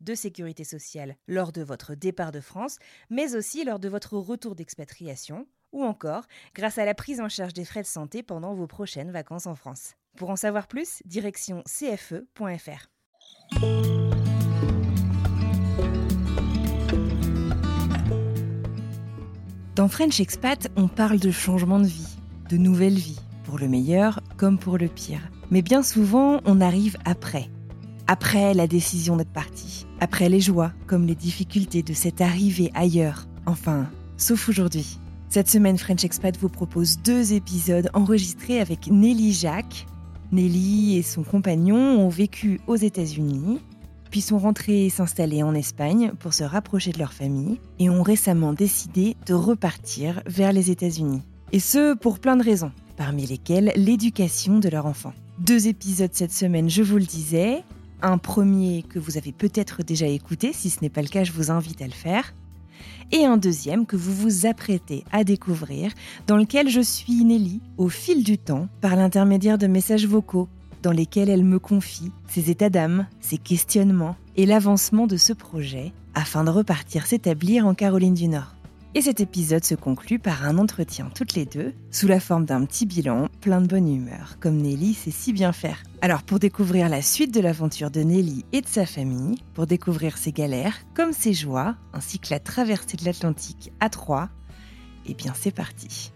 de sécurité sociale lors de votre départ de France, mais aussi lors de votre retour d'expatriation, ou encore grâce à la prise en charge des frais de santé pendant vos prochaines vacances en France. Pour en savoir plus, direction cfe.fr. Dans French Expat, on parle de changement de vie, de nouvelle vie, pour le meilleur comme pour le pire. Mais bien souvent, on arrive après. Après la décision d'être parti. Après les joies comme les difficultés de cette arrivée ailleurs. Enfin, sauf aujourd'hui. Cette semaine, French Expat vous propose deux épisodes enregistrés avec Nelly Jacques. Nelly et son compagnon ont vécu aux États-Unis, puis sont rentrés s'installer en Espagne pour se rapprocher de leur famille et ont récemment décidé de repartir vers les États-Unis. Et ce, pour plein de raisons, parmi lesquelles l'éducation de leur enfant. Deux épisodes cette semaine, je vous le disais. Un premier que vous avez peut-être déjà écouté, si ce n'est pas le cas, je vous invite à le faire. Et un deuxième que vous vous apprêtez à découvrir, dans lequel je suis Nelly au fil du temps par l'intermédiaire de messages vocaux dans lesquels elle me confie ses états d'âme, ses questionnements et l'avancement de ce projet afin de repartir s'établir en Caroline du Nord. Et cet épisode se conclut par un entretien toutes les deux, sous la forme d'un petit bilan plein de bonne humeur, comme Nelly sait si bien faire. Alors pour découvrir la suite de l'aventure de Nelly et de sa famille, pour découvrir ses galères comme ses joies, ainsi que la traversée de l'Atlantique à trois, eh bien c'est parti.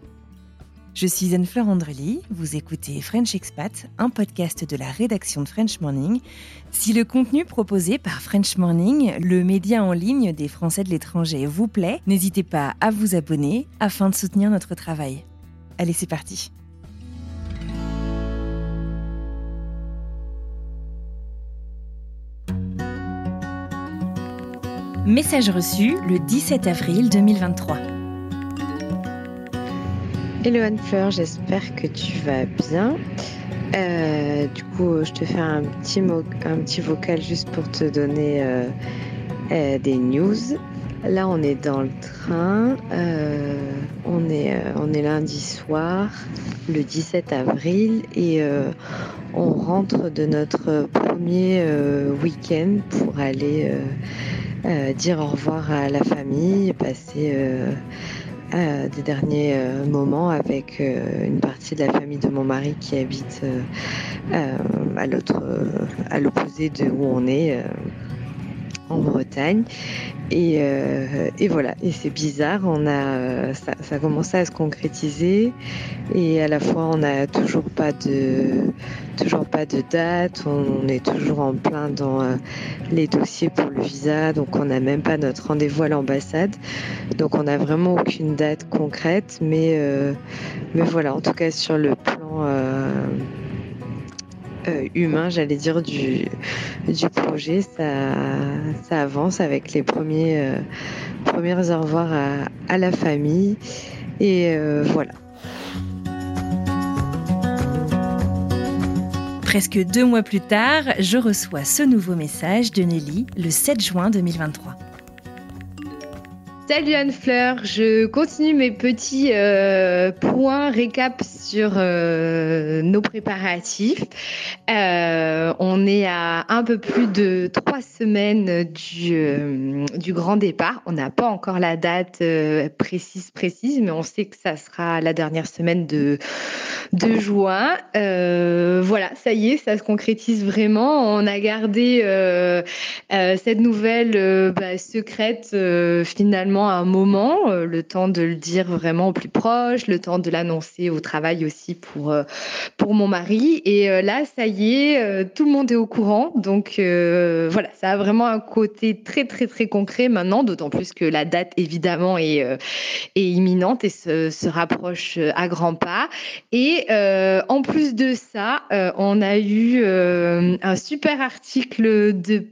Je suis Anne-Fleur Andrely, vous écoutez French Expat, un podcast de la rédaction de French Morning. Si le contenu proposé par French Morning, le média en ligne des Français de l'étranger, vous plaît, n'hésitez pas à vous abonner afin de soutenir notre travail. Allez, c'est parti. Message reçu le 17 avril 2023. Hello Anne-Fleur, j'espère que tu vas bien. Euh, du coup, je te fais un petit, un petit vocal juste pour te donner euh, euh, des news. Là, on est dans le train. on, est, on est lundi soir, le 17 avril, et on rentre de notre premier week-end pour aller dire au revoir à la famille, passer des derniers euh, moments avec euh, une partie de la famille de mon mari qui habite euh, à l'autre, à l'opposé de où on est en Bretagne. Et, et, voilà, et c'est bizarre, on a, ça, ça, a à se concrétiser. Et à la fois on n'a toujours pas de toujours pas de date, on est toujours en plein dans les dossiers pour le visa, donc on n'a même pas notre rendez-vous à l'ambassade. Donc on n'a vraiment aucune date concrète, mais, mais voilà, en tout cas sur le plan euh, humain, j'allais dire, du, projet. Ça, ça avance avec les premiers, euh, premiers au revoir à, la famille. Et euh, voilà. Presque deux mois plus tard, je reçois ce nouveau message de Nelly le 7 juin 2023. Salut Anne-Fleur, je continue mes petits euh, points récap sur euh, nos préparatifs. Euh, on est à un peu plus de trois semaines du, grand départ. On n'a pas encore la date précise précise, mais on sait que ça sera la dernière semaine de, de juin. voilà, ça y est, ça se concrétise vraiment. On a gardé cette nouvelle bah, secrète finalement un moment, le temps de le dire vraiment au plus proche, le temps de l'annoncer au travail aussi pour, pour mon mari. Et là, ça y est, tout le monde est au courant. Donc voilà, ça a vraiment un côté très, très, très concret maintenant, d'autant plus que la date, évidemment, est, est imminente et se, se rapproche à grands pas. Et en plus de ça, on a eu un super article de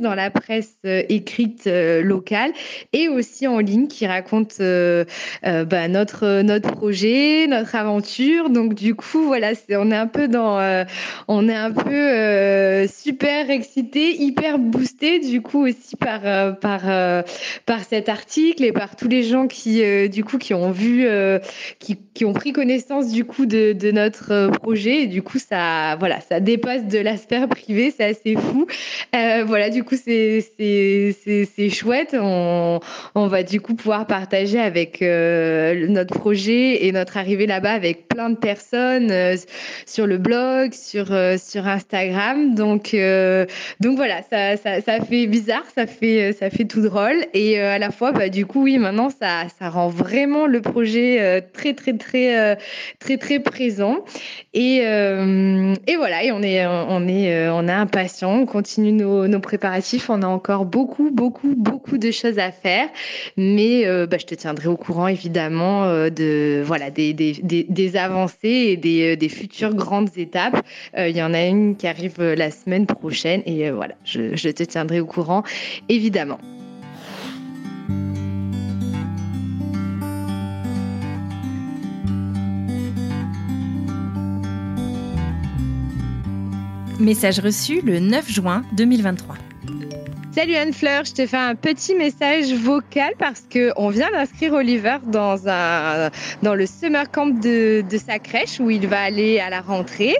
dans la presse euh, écrite euh, locale et aussi en ligne qui raconte euh, bah, notre, notre projet, notre aventure. Donc du coup, voilà, on est un peu dans, on est un peu super excité, hyper boosté du coup aussi par, par, par cet article et par tous les gens qui, du coup, qui ont vu, qui, qui ont pris connaissance du coup de, de notre projet. Et du coup, ça, voilà, ça dépasse de la sphère privée, c'est assez fou. Voilà, du coup, c'est chouette. On, on, va du coup pouvoir partager avec euh, notre projet et notre arrivée là-bas avec plein de personnes euh, sur le blog, sur, sur Instagram. Donc, donc voilà, ça, ça, ça, fait bizarre, ça fait, ça fait tout drôle. Et à la fois, bah, du coup, oui, maintenant, ça, ça rend vraiment le projet très, très, très, très, très présent. Et, et voilà, et on est, on est, on est impatient, on continue nos, nos on a encore beaucoup, beaucoup, beaucoup de choses à faire. Mais euh, bah, je te tiendrai au courant, évidemment, euh, de, voilà, des, des, avancées et des, euh, futures grandes étapes. Il y en a une qui arrive la semaine prochaine. Et voilà, je, je te tiendrai au courant, évidemment. Message reçu le 9 juin 2023. Salut Anne-Fleur, je te fais un petit message vocal parce que on vient d'inscrire Oliver dans un dans le summer camp de, sa crèche où il va aller à la rentrée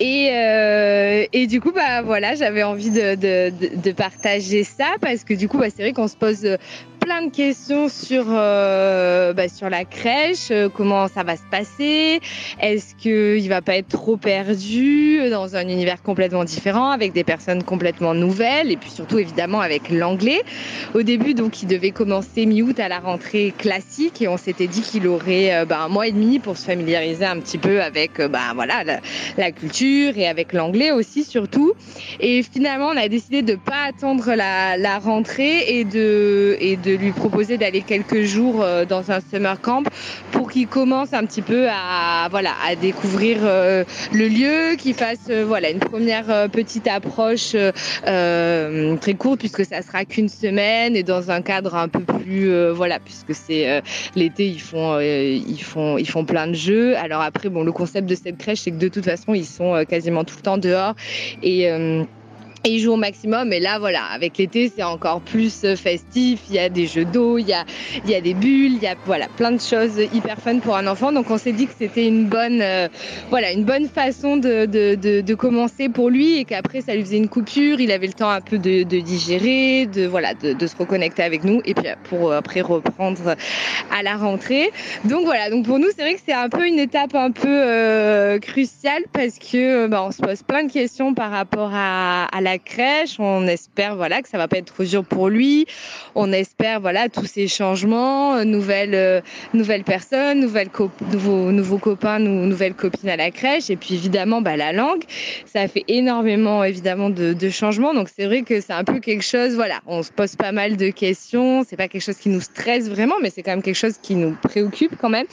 et euh, et du coup bah voilà j'avais envie de, de, de, partager ça parce que du coup bah, c'est vrai qu'on se pose plein de questions sur, euh, bah, sur la crèche, euh, comment ça va se passer, est-ce qu'il va pas être trop perdu dans un univers complètement différent avec des personnes complètement nouvelles et puis surtout évidemment avec l'anglais. Au début donc il devait commencer mi-août à la rentrée classique et on s'était dit qu'il aurait euh, bah, un mois et demi pour se familiariser un petit peu avec bah, voilà, la, culture et avec l'anglais aussi surtout. Et finalement on a décidé de pas attendre la, la rentrée et de, et de lui proposer d'aller quelques jours euh, dans un summer camp pour qu'il commence un petit peu à voilà à découvrir euh, le lieu, qu'il fasse euh, voilà une première petite approche très courte puisque ça sera qu'une semaine et dans un cadre un peu plus voilà puisque c'est l'été ils font ils font ils font plein de jeux. Alors après bon le concept de cette crèche c'est que de toute façon ils sont quasiment tout le temps dehors et et ils jouent au maximum. Et là, voilà, avec l'été, c'est encore plus euh, festif. Il y a des jeux d'eau, il y a, il y a des bulles, il y a voilà, plein de choses hyper fun pour un enfant. Donc, on s'est dit que c'était une bonne, euh, voilà, une bonne façon de, de, de, de commencer pour lui et qu'après, ça lui faisait une coupure. Il avait le temps un peu de, de digérer, de, voilà, de, de se reconnecter avec nous et puis pour euh, après reprendre à la rentrée. Donc, voilà. Donc, pour nous, c'est vrai que c'est un peu une étape un peu euh, cruciale parce que bah, on se pose plein de questions par rapport à, à la crèche. On espère voilà que ça va pas être trop dur pour lui. On espère voilà tous ces changements, euh, nouvelles euh, nouvelles personnes, nouvelles nouveaux nouveaux copains, nouvelles copines à la crèche. Et puis évidemment bah, la langue, ça fait énormément évidemment de, de changements. Donc c'est vrai que c'est un peu quelque chose. Voilà, on se pose pas mal de questions. C'est pas quelque chose qui nous stresse vraiment, mais c'est quand même quelque chose qui nous préoccupe quand même.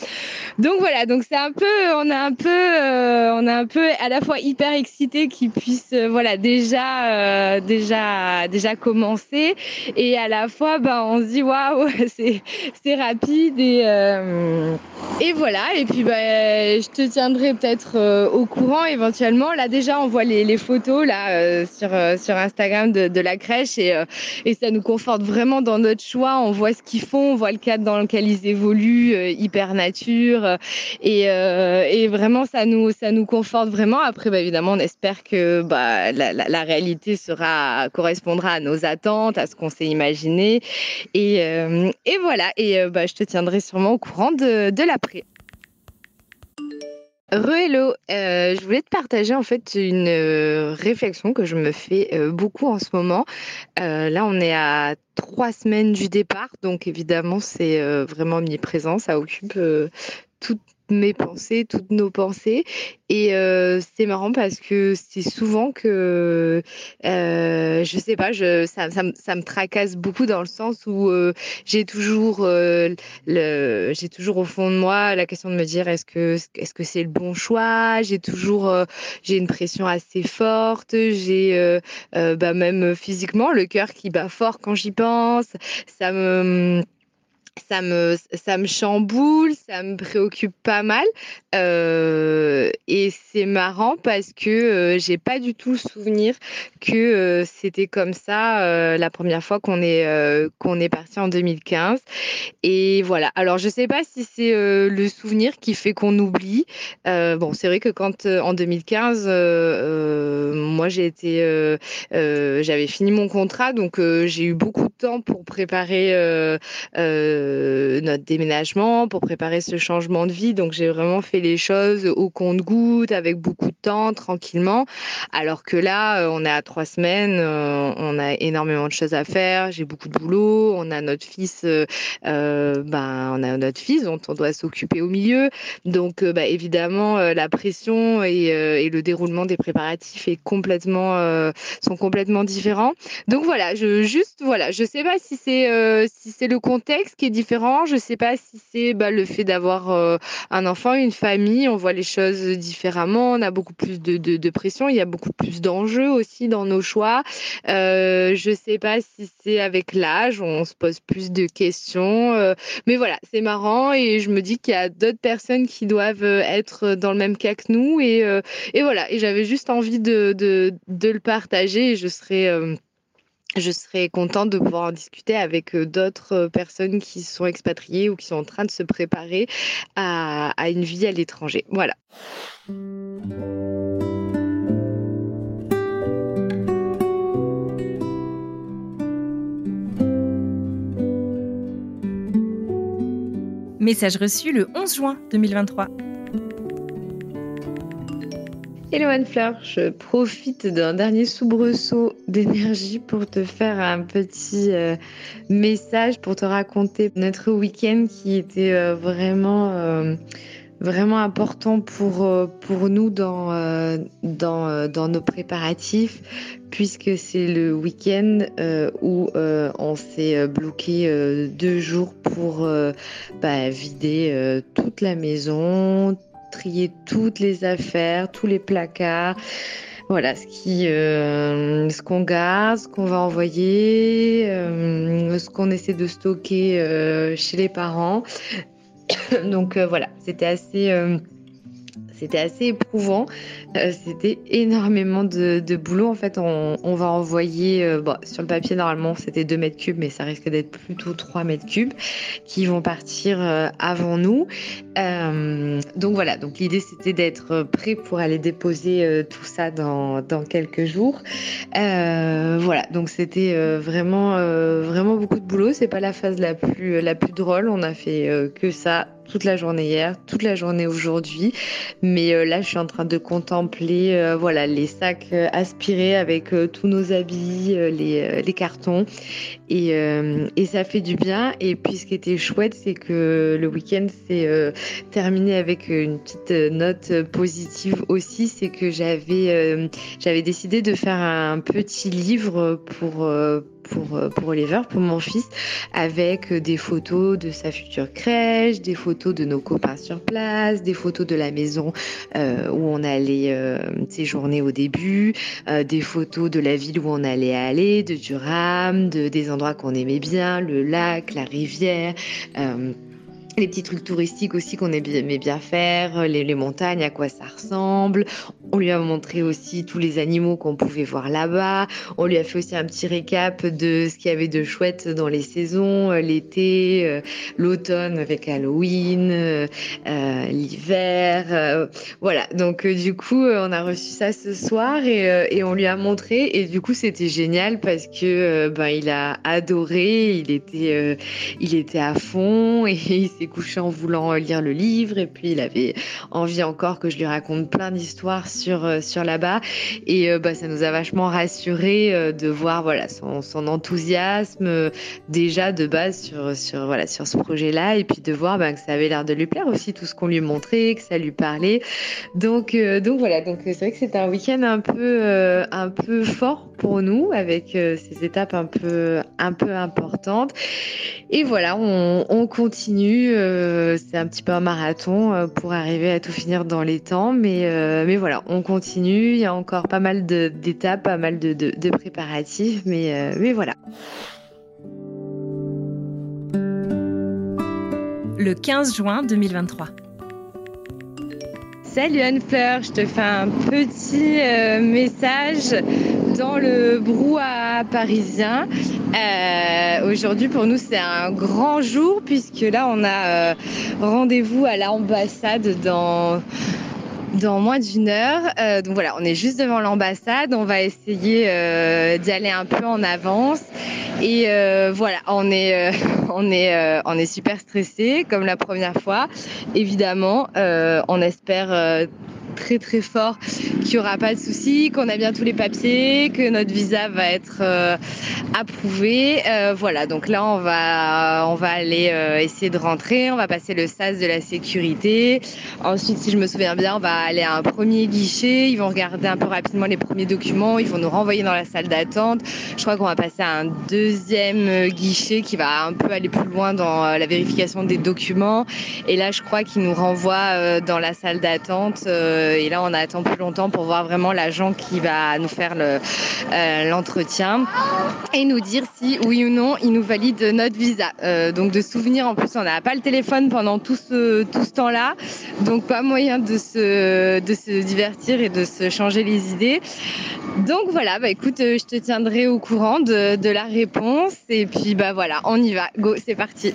Donc voilà, donc c'est un peu, on a un peu, euh, on a un peu à la fois hyper excité qu'il puisse voilà déjà euh, déjà déjà commencé. Et à la fois ben on se dit waouh c'est c'est rapide et euh, et voilà. Et puis ben je te tiendrai peut-être euh, au courant éventuellement. Là déjà on voit les, photos là sur sur Instagram de, de la crèche et et ça nous conforte vraiment dans notre choix. On voit ce qu'ils font on voit le cadre dans lequel ils évoluent hyper nature et et vraiment ça nous ça nous conforte vraiment. Après ben, évidemment on espère que bah la réalité sera correspondra à nos attentes, à ce qu'on s'est imaginé. Et, euh, et, voilà. Et euh, bah, je te tiendrai sûrement au courant de, de l'après. Re-hello, euh, je voulais te partager en fait une réflexion que je me fais beaucoup en ce moment. là, on est à trois semaines du départ, donc évidemment, c'est vraiment omniprésent, ça occupe toute mes pensées, toutes nos pensées. Et euh, c'est marrant parce que c'est souvent que, euh, je sais pas, ça, me tracasse beaucoup dans le sens où euh, j'ai toujours, euh, toujours au fond de moi la question de me dire est-ce que, est-ce que c'est le bon choix? J'ai toujours, j'ai une pression assez forte. J'ai, bah, même physiquement le cœur qui bat fort quand j'y pense. Ça me ça me, ça me chamboule, ça me préoccupe pas mal. Euh, et c'est marrant parce que euh, j'ai pas du tout le souvenir que euh, c'était comme ça euh, la première fois qu'on est, qu'on est parti en 2015. Et voilà. Alors, je sais pas si c'est le souvenir qui fait qu'on oublie. bon, c'est vrai que quand en 2015, moi j'ai été, j'avais fini mon contrat, donc j'ai eu beaucoup de temps pour préparer notre déménagement, pour préparer ce changement de vie. Donc j'ai vraiment fait les choses au compte-goutte, avec beaucoup de temps, tranquillement. Alors que là, euh, on est à trois semaines, euh, on a énormément de choses à faire. J'ai beaucoup de boulot. On a notre fils, euh, ben on a notre fils dont on doit s'occuper au milieu. Donc bah, évidemment, la pression et, et, le déroulement des préparatifs est complètement sont complètement différents. Donc voilà, je juste voilà, je sais pas si c'est si c'est le contexte qui est différent. Je ne sais pas si c'est bah, le fait d'avoir euh, un enfant, une famille. On voit les choses différemment. On a beaucoup plus de, pression. Il y a beaucoup plus d'enjeux aussi dans nos choix. Euh, je ne sais pas si c'est avec l'âge. On se pose plus de questions. Euh, mais voilà, c'est marrant et je me dis qu'il y a d'autres personnes qui doivent être dans le même cas que nous. Et, voilà. Et j'avais juste envie de, de, le partager. Et je serais je serais contente de pouvoir en discuter avec euh, d'autres euh, personnes qui sont expatriées ou qui sont en train de se préparer à, à une vie à l'étranger. Voilà. Message reçu le 11 juin 2023. Hello Anne-Fleur, je profite d'un dernier soubresaut d'énergie pour te faire un petit euh, message pour te raconter notre week-end qui était euh, vraiment, euh, vraiment important pour, pour nous dans, dans, dans nos préparatifs puisque c'est le week-end où on s'est bloqué deux jours pour bah, vider toute la maison, trier toutes les affaires, tous les placards. Voilà, ce qui, euh, ce qu'on garde, ce qu'on va envoyer, euh, ce qu'on essaie de stocker euh, chez les parents. Donc voilà, c'était assez c'était assez éprouvant. Euh, c'était énormément de, boulot. En fait, on, va envoyer, euh, sur le papier, normalement, c'était 2 mètres cubes, mais ça risque d'être plutôt 3 mètres cubes qui vont partir euh, avant nous. Donc voilà, donc l'idée, c'était d'être prêt pour aller déposer tout ça dans, quelques jours. Voilà, donc c'était vraiment, vraiment beaucoup de boulot. C'est pas la phase la plus, la plus drôle. On a fait que ça toute la journée hier, toute la journée aujourd'hui. Mais là, je suis en train de euh, voilà, les sacs euh, aspirés avec euh, tous nos habits, les, les, cartons. Et, et, ça fait du bien. Et puis, ce qui était chouette, c'est que le week-end s'est terminé avec une petite note positive aussi. C'est que j'avais j'avais décidé de faire un petit livre pour pour, euh, pour Oliver, pour mon fils, avec des photos de sa future crèche, des photos de nos copains sur place, des photos de la maison euh, où on allait euh, séjourner au début, euh, des photos de la ville où on allait aller, de Durham, de, des endroits qu'on aimait bien, le lac, la rivière. Euh, les petits trucs touristiques aussi qu'on aimait bien faire, les, les, montagnes, à quoi ça ressemble. On lui a montré aussi tous les animaux qu'on pouvait voir là-bas. On lui a fait aussi un petit récap de ce qu'il y avait de chouette dans les saisons, euh, l'été, euh, l'automne avec Halloween, euh, l'hiver. voilà, donc du coup, on a reçu ça ce soir et, et on lui a montré. Et du coup, c'était génial parce que ben, il a adoré, il était, il était à fond et il s'est couché en voulant lire le livre. Et puis, il avait envie encore que je lui raconte plein d'histoires sur, euh, sur là-bas. Et euh, bah, ça nous a vachement rassuré euh, de voir voilà, son, enthousiasme déjà de base sur, sur, voilà, sur ce projet-là. Et puis de voir bah, que ça avait l'air de lui plaire aussi, tout ce qu'on lui montrait, que ça lui parlait. Donc, donc voilà, donc c'est vrai que c'est un week-end un peu, un peu fort pour nous avec ces étapes un peu, un peu importantes. Et voilà, on continue. C'est un petit peu un marathon pour arriver à tout finir dans les temps. Mais, mais voilà, on continue. Il y a encore pas mal d'étapes, pas mal de, préparatifs, mais, euh, mais voilà. Le 15 juin 2023. Salut Anne-Fleur, je te fais un petit euh, message dans le brouhaha parisien. Euh, aujourd'hui pour nous c'est un grand jour puisque là on a rendez-vous à l'ambassade dans moins d'une heure. Euh, donc voilà, on est juste devant l'ambassade. On va essayer euh, d'y aller un peu en avance. Et euh, voilà, on est, on est, on est super stressé comme la première fois. Évidemment, on espère très très fort qu'il n'y aura pas de souci, qu'on a bien tous les papiers, que notre visa va être euh, approuvé. Euh, voilà, donc là on va on va aller euh, essayer de rentrer, on va passer le sas de la sécurité. Ensuite, si je me souviens bien, on va aller à un premier guichet, ils vont regarder un peu rapidement les premiers documents, ils vont nous renvoyer dans la salle d'attente. Je crois qu'on va passer à un deuxième guichet qui va un peu aller plus loin dans la vérification des documents. Et là, je crois qu'ils nous renvoient dans la salle d'attente et là, on attend plus longtemps pour voir vraiment l'agent qui va nous faire euh, l'entretien et nous dire si oui ou non il nous valide notre visa. Euh, donc de souvenir, en plus, on n'a pas le téléphone pendant tout ce, tout ce temps-là, donc pas moyen de se, de se divertir et de se changer les idées. Donc voilà, bah écoute, je te tiendrai au courant de, de la réponse et puis bah voilà, on y va, go, c'est parti.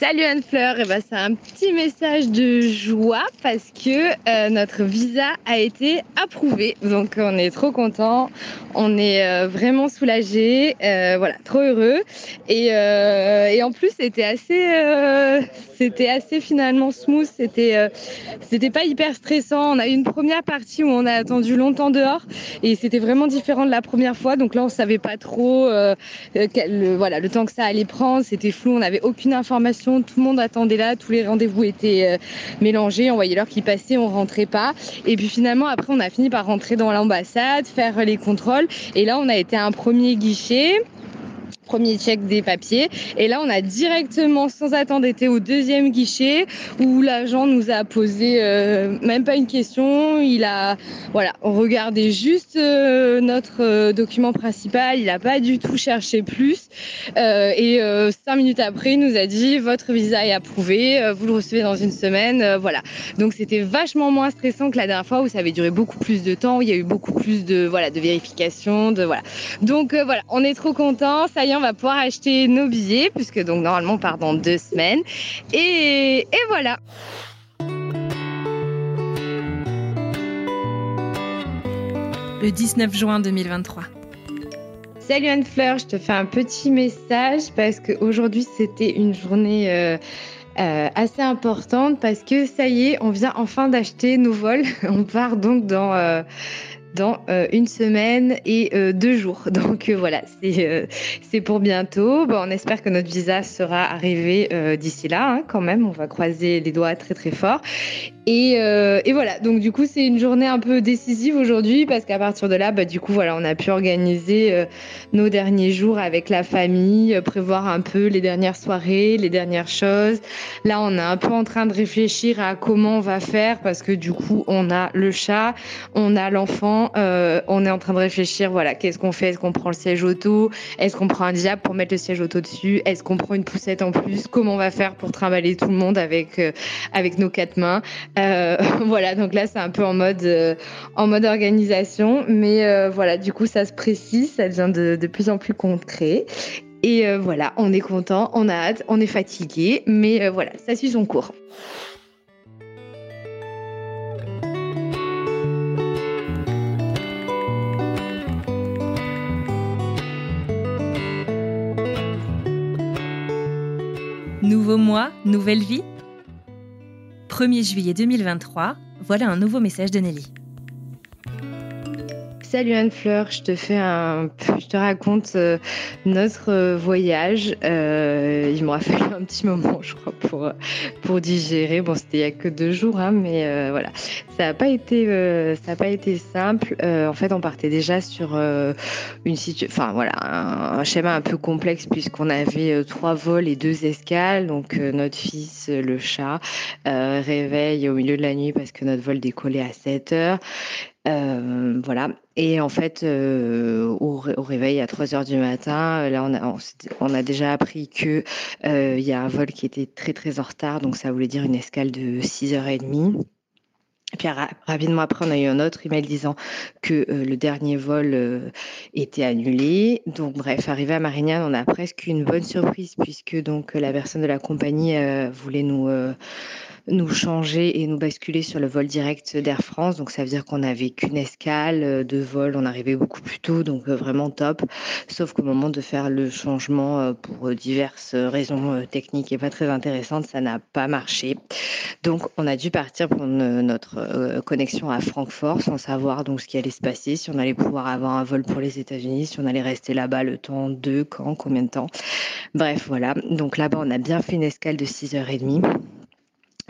Salut Anne-Fleur, eh ben, c'est un petit message de joie parce que euh, notre visa a été approuvé. Donc on est trop content, on est euh, vraiment soulagé, euh, voilà, trop heureux. Et, et en plus c'était assez, c'était assez finalement smooth, c'était, c'était pas hyper stressant. On a eu une première partie où on a attendu longtemps dehors et c'était vraiment différent de la première fois. Donc là on savait pas trop, quel, voilà, le temps que ça allait prendre, c'était flou, on n'avait aucune information tout le monde attendait là, tous les rendez-vous étaient euh, mélangés, on voyait l'heure qui passait, on rentrait pas. Et puis finalement, après, on a fini par rentrer dans l'ambassade, faire les contrôles. Et là, on a été à un premier guichet premier check des papiers. Et là, on a directement, sans attendre, été au deuxième guichet où l'agent nous a posé euh, même pas une question. Il a, voilà, regardé juste euh, notre euh, document principal. Il n'a pas du tout cherché plus. et cinq minutes après, il nous a dit votre visa est approuvé. vous le recevez dans une semaine. voilà. Donc c'était vachement moins stressant que la dernière fois où ça avait duré beaucoup plus de temps. Où il y a eu beaucoup plus de voilà de vérification, de voilà. Donc voilà, on est trop content. Ça y est, on va pouvoir acheter nos billets, puisque donc normalement on part dans deux semaines. Et, et voilà. Le 19 juin 2023. Salut Anne-Fleur, je te fais un petit message parce qu'aujourd'hui c'était une journée euh, euh, assez importante parce que ça y est, on vient enfin d'acheter nos vols. on part donc dans, euh, dans euh, une semaine et euh, deux jours. Donc euh, voilà, c'est pour bientôt. Bon, on espère que notre visa sera arrivé d'ici là, hein, quand même. On va croiser les doigts très très fort. Et, et voilà, donc du coup, c'est une journée un peu décisive aujourd'hui parce qu'à partir de là, bah, du coup, voilà, on a pu organiser nos derniers jours avec la famille, prévoir un peu les dernières soirées, les dernières choses. Là, on est un peu en train de réfléchir à comment on va faire parce que du coup, on a le chat, on a l'enfant euh, on est en train de réfléchir, voilà, qu'est-ce qu'on fait? Est-ce qu'on prend le siège auto? Est-ce qu'on prend un diable pour mettre le siège auto dessus? Est-ce qu'on prend une poussette en plus? Comment on va faire pour trimballer tout le monde avec, euh, avec nos quatre mains? Voilà, donc là, c'est un peu en mode, en mode organisation. Mais voilà, du coup, ça se précise, ça devient de, de plus en plus concret. Et voilà, on est content, on a hâte, on est fatigué, mais voilà, ça suit son cours. Nouveau mois, nouvelle vie 1er juillet 2023, voilà un nouveau message de Nelly. Salut Anne-Fleur, je te fais un, je te raconte euh, notre euh, voyage. Euh, il m'aura fallu un petit moment, je crois, pour pour digérer. Bon, c'était il y a que deux jours, hein, mais voilà, ça n'a pas été, ça a pas été simple. en fait, on partait déjà sur une situation, enfin voilà, un, schéma un peu complexe puisqu'on avait trois vols et deux escales. Donc notre fils, le chat, réveille au milieu de la nuit parce que notre vol décollait à 7 heures. Euh, voilà. Et en fait, euh, au, réveil à 3 heures du matin, là, on a, on, a déjà appris que euh, y a un vol qui était très très en retard, donc ça voulait dire une escale de 6h30. Et puis rapidement après, on a eu un autre email disant que le dernier vol était annulé. Donc bref, arrivé à Marignane, on a presque une bonne surprise puisque donc la personne de la compagnie voulait nous nous changer et nous basculer sur le vol direct d'Air France. Donc ça veut dire qu'on n'avait qu'une escale euh, de vol, on arrivait beaucoup plus tôt, donc euh, vraiment top. Sauf qu'au moment de faire le changement euh, pour diverses raisons techniques et pas très intéressantes, ça n'a pas marché. Donc on a dû partir pour notre connexion à Francfort sans savoir donc ce qui allait se passer, si on allait pouvoir avoir un vol pour les États-Unis, si on allait rester là-bas le temps de quand, combien de temps. Bref, voilà. Donc là-bas, on a bien fait une escale de 6h30.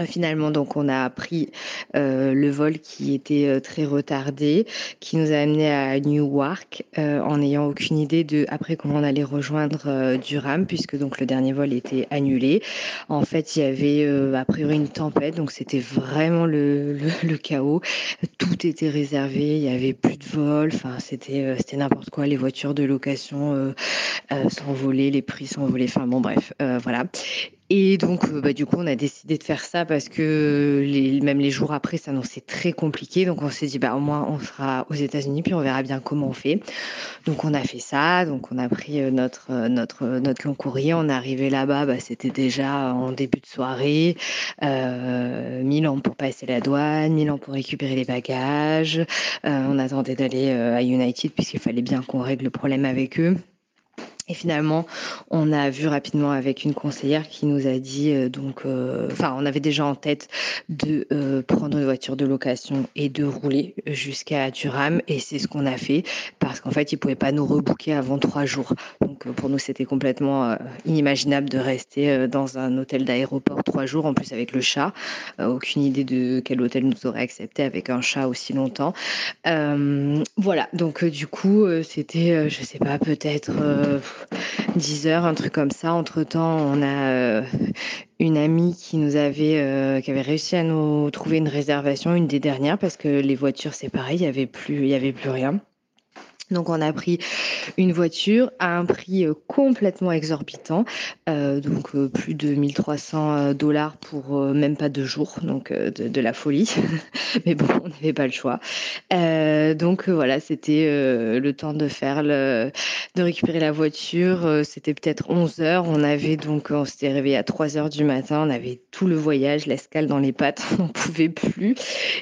Euh, finalement, donc, on a pris euh, le vol qui était euh, très retardé, qui nous a amené à Newark, en n'ayant aucune idée de après comment on allait rejoindre Durham, puisque donc le dernier vol était annulé. En fait, il y avait a priori une tempête, donc c'était vraiment le, le, chaos. Tout était réservé, il y avait plus de vol, enfin c'était c'était n'importe quoi. Les voitures de location s'envolaient, les prix s'envolaient. Enfin bon, bref, voilà. Et donc, euh, bah, du coup, on a décidé de faire ça parce que les, même les jours après, ça c'est très compliqué. Donc, on s'est dit, bah, au moins, on sera aux États-Unis, puis on verra bien comment on fait. Donc, on a fait ça. Donc, on a pris euh, notre, euh, notre, notre long courrier. On est arrivé là-bas, bah, c'était déjà en début de soirée. Euh, Milan pour passer la douane, Milan pour récupérer les bagages. on attendait d'aller à United puisqu'il fallait bien qu'on règle le problème avec eux. Et finalement, on a vu rapidement avec une conseillère qui nous a dit, euh, donc, euh, enfin, on avait déjà en tête de euh, prendre une voiture de location et de rouler jusqu'à Durham. Et c'est ce qu'on a fait parce qu'en fait, ils ne pouvaient pas nous rebooker avant trois jours. Donc, pour nous, c'était complètement inimaginable de rester dans un hôtel d'aéroport trois jours, en plus avec le chat. aucune idée de quel hôtel nous aurait accepté avec un chat aussi longtemps. voilà, donc du coup, c'était, je sais pas, peut-être 10 heures, un truc comme ça. Entre-temps, on a euh, une amie qui nous avait, euh, qui avait réussi à nous trouver une réservation, une des dernières, parce que les voitures, c'est pareil, il n'y avait, plus, y avait plus rien. Donc on a pris une voiture à un prix euh, complètement exorbitant, euh, donc euh, plus de 1300 dollars pour même pas deux jours, donc de, la folie. Mais bon, on n'avait pas le choix. donc voilà, c'était le temps de faire le, de récupérer la voiture. c'était peut-être 11 heures. On avait donc, on s'était réveillé à 3 heures du matin. On avait tout le voyage, l'escale dans les pattes, on pouvait plus.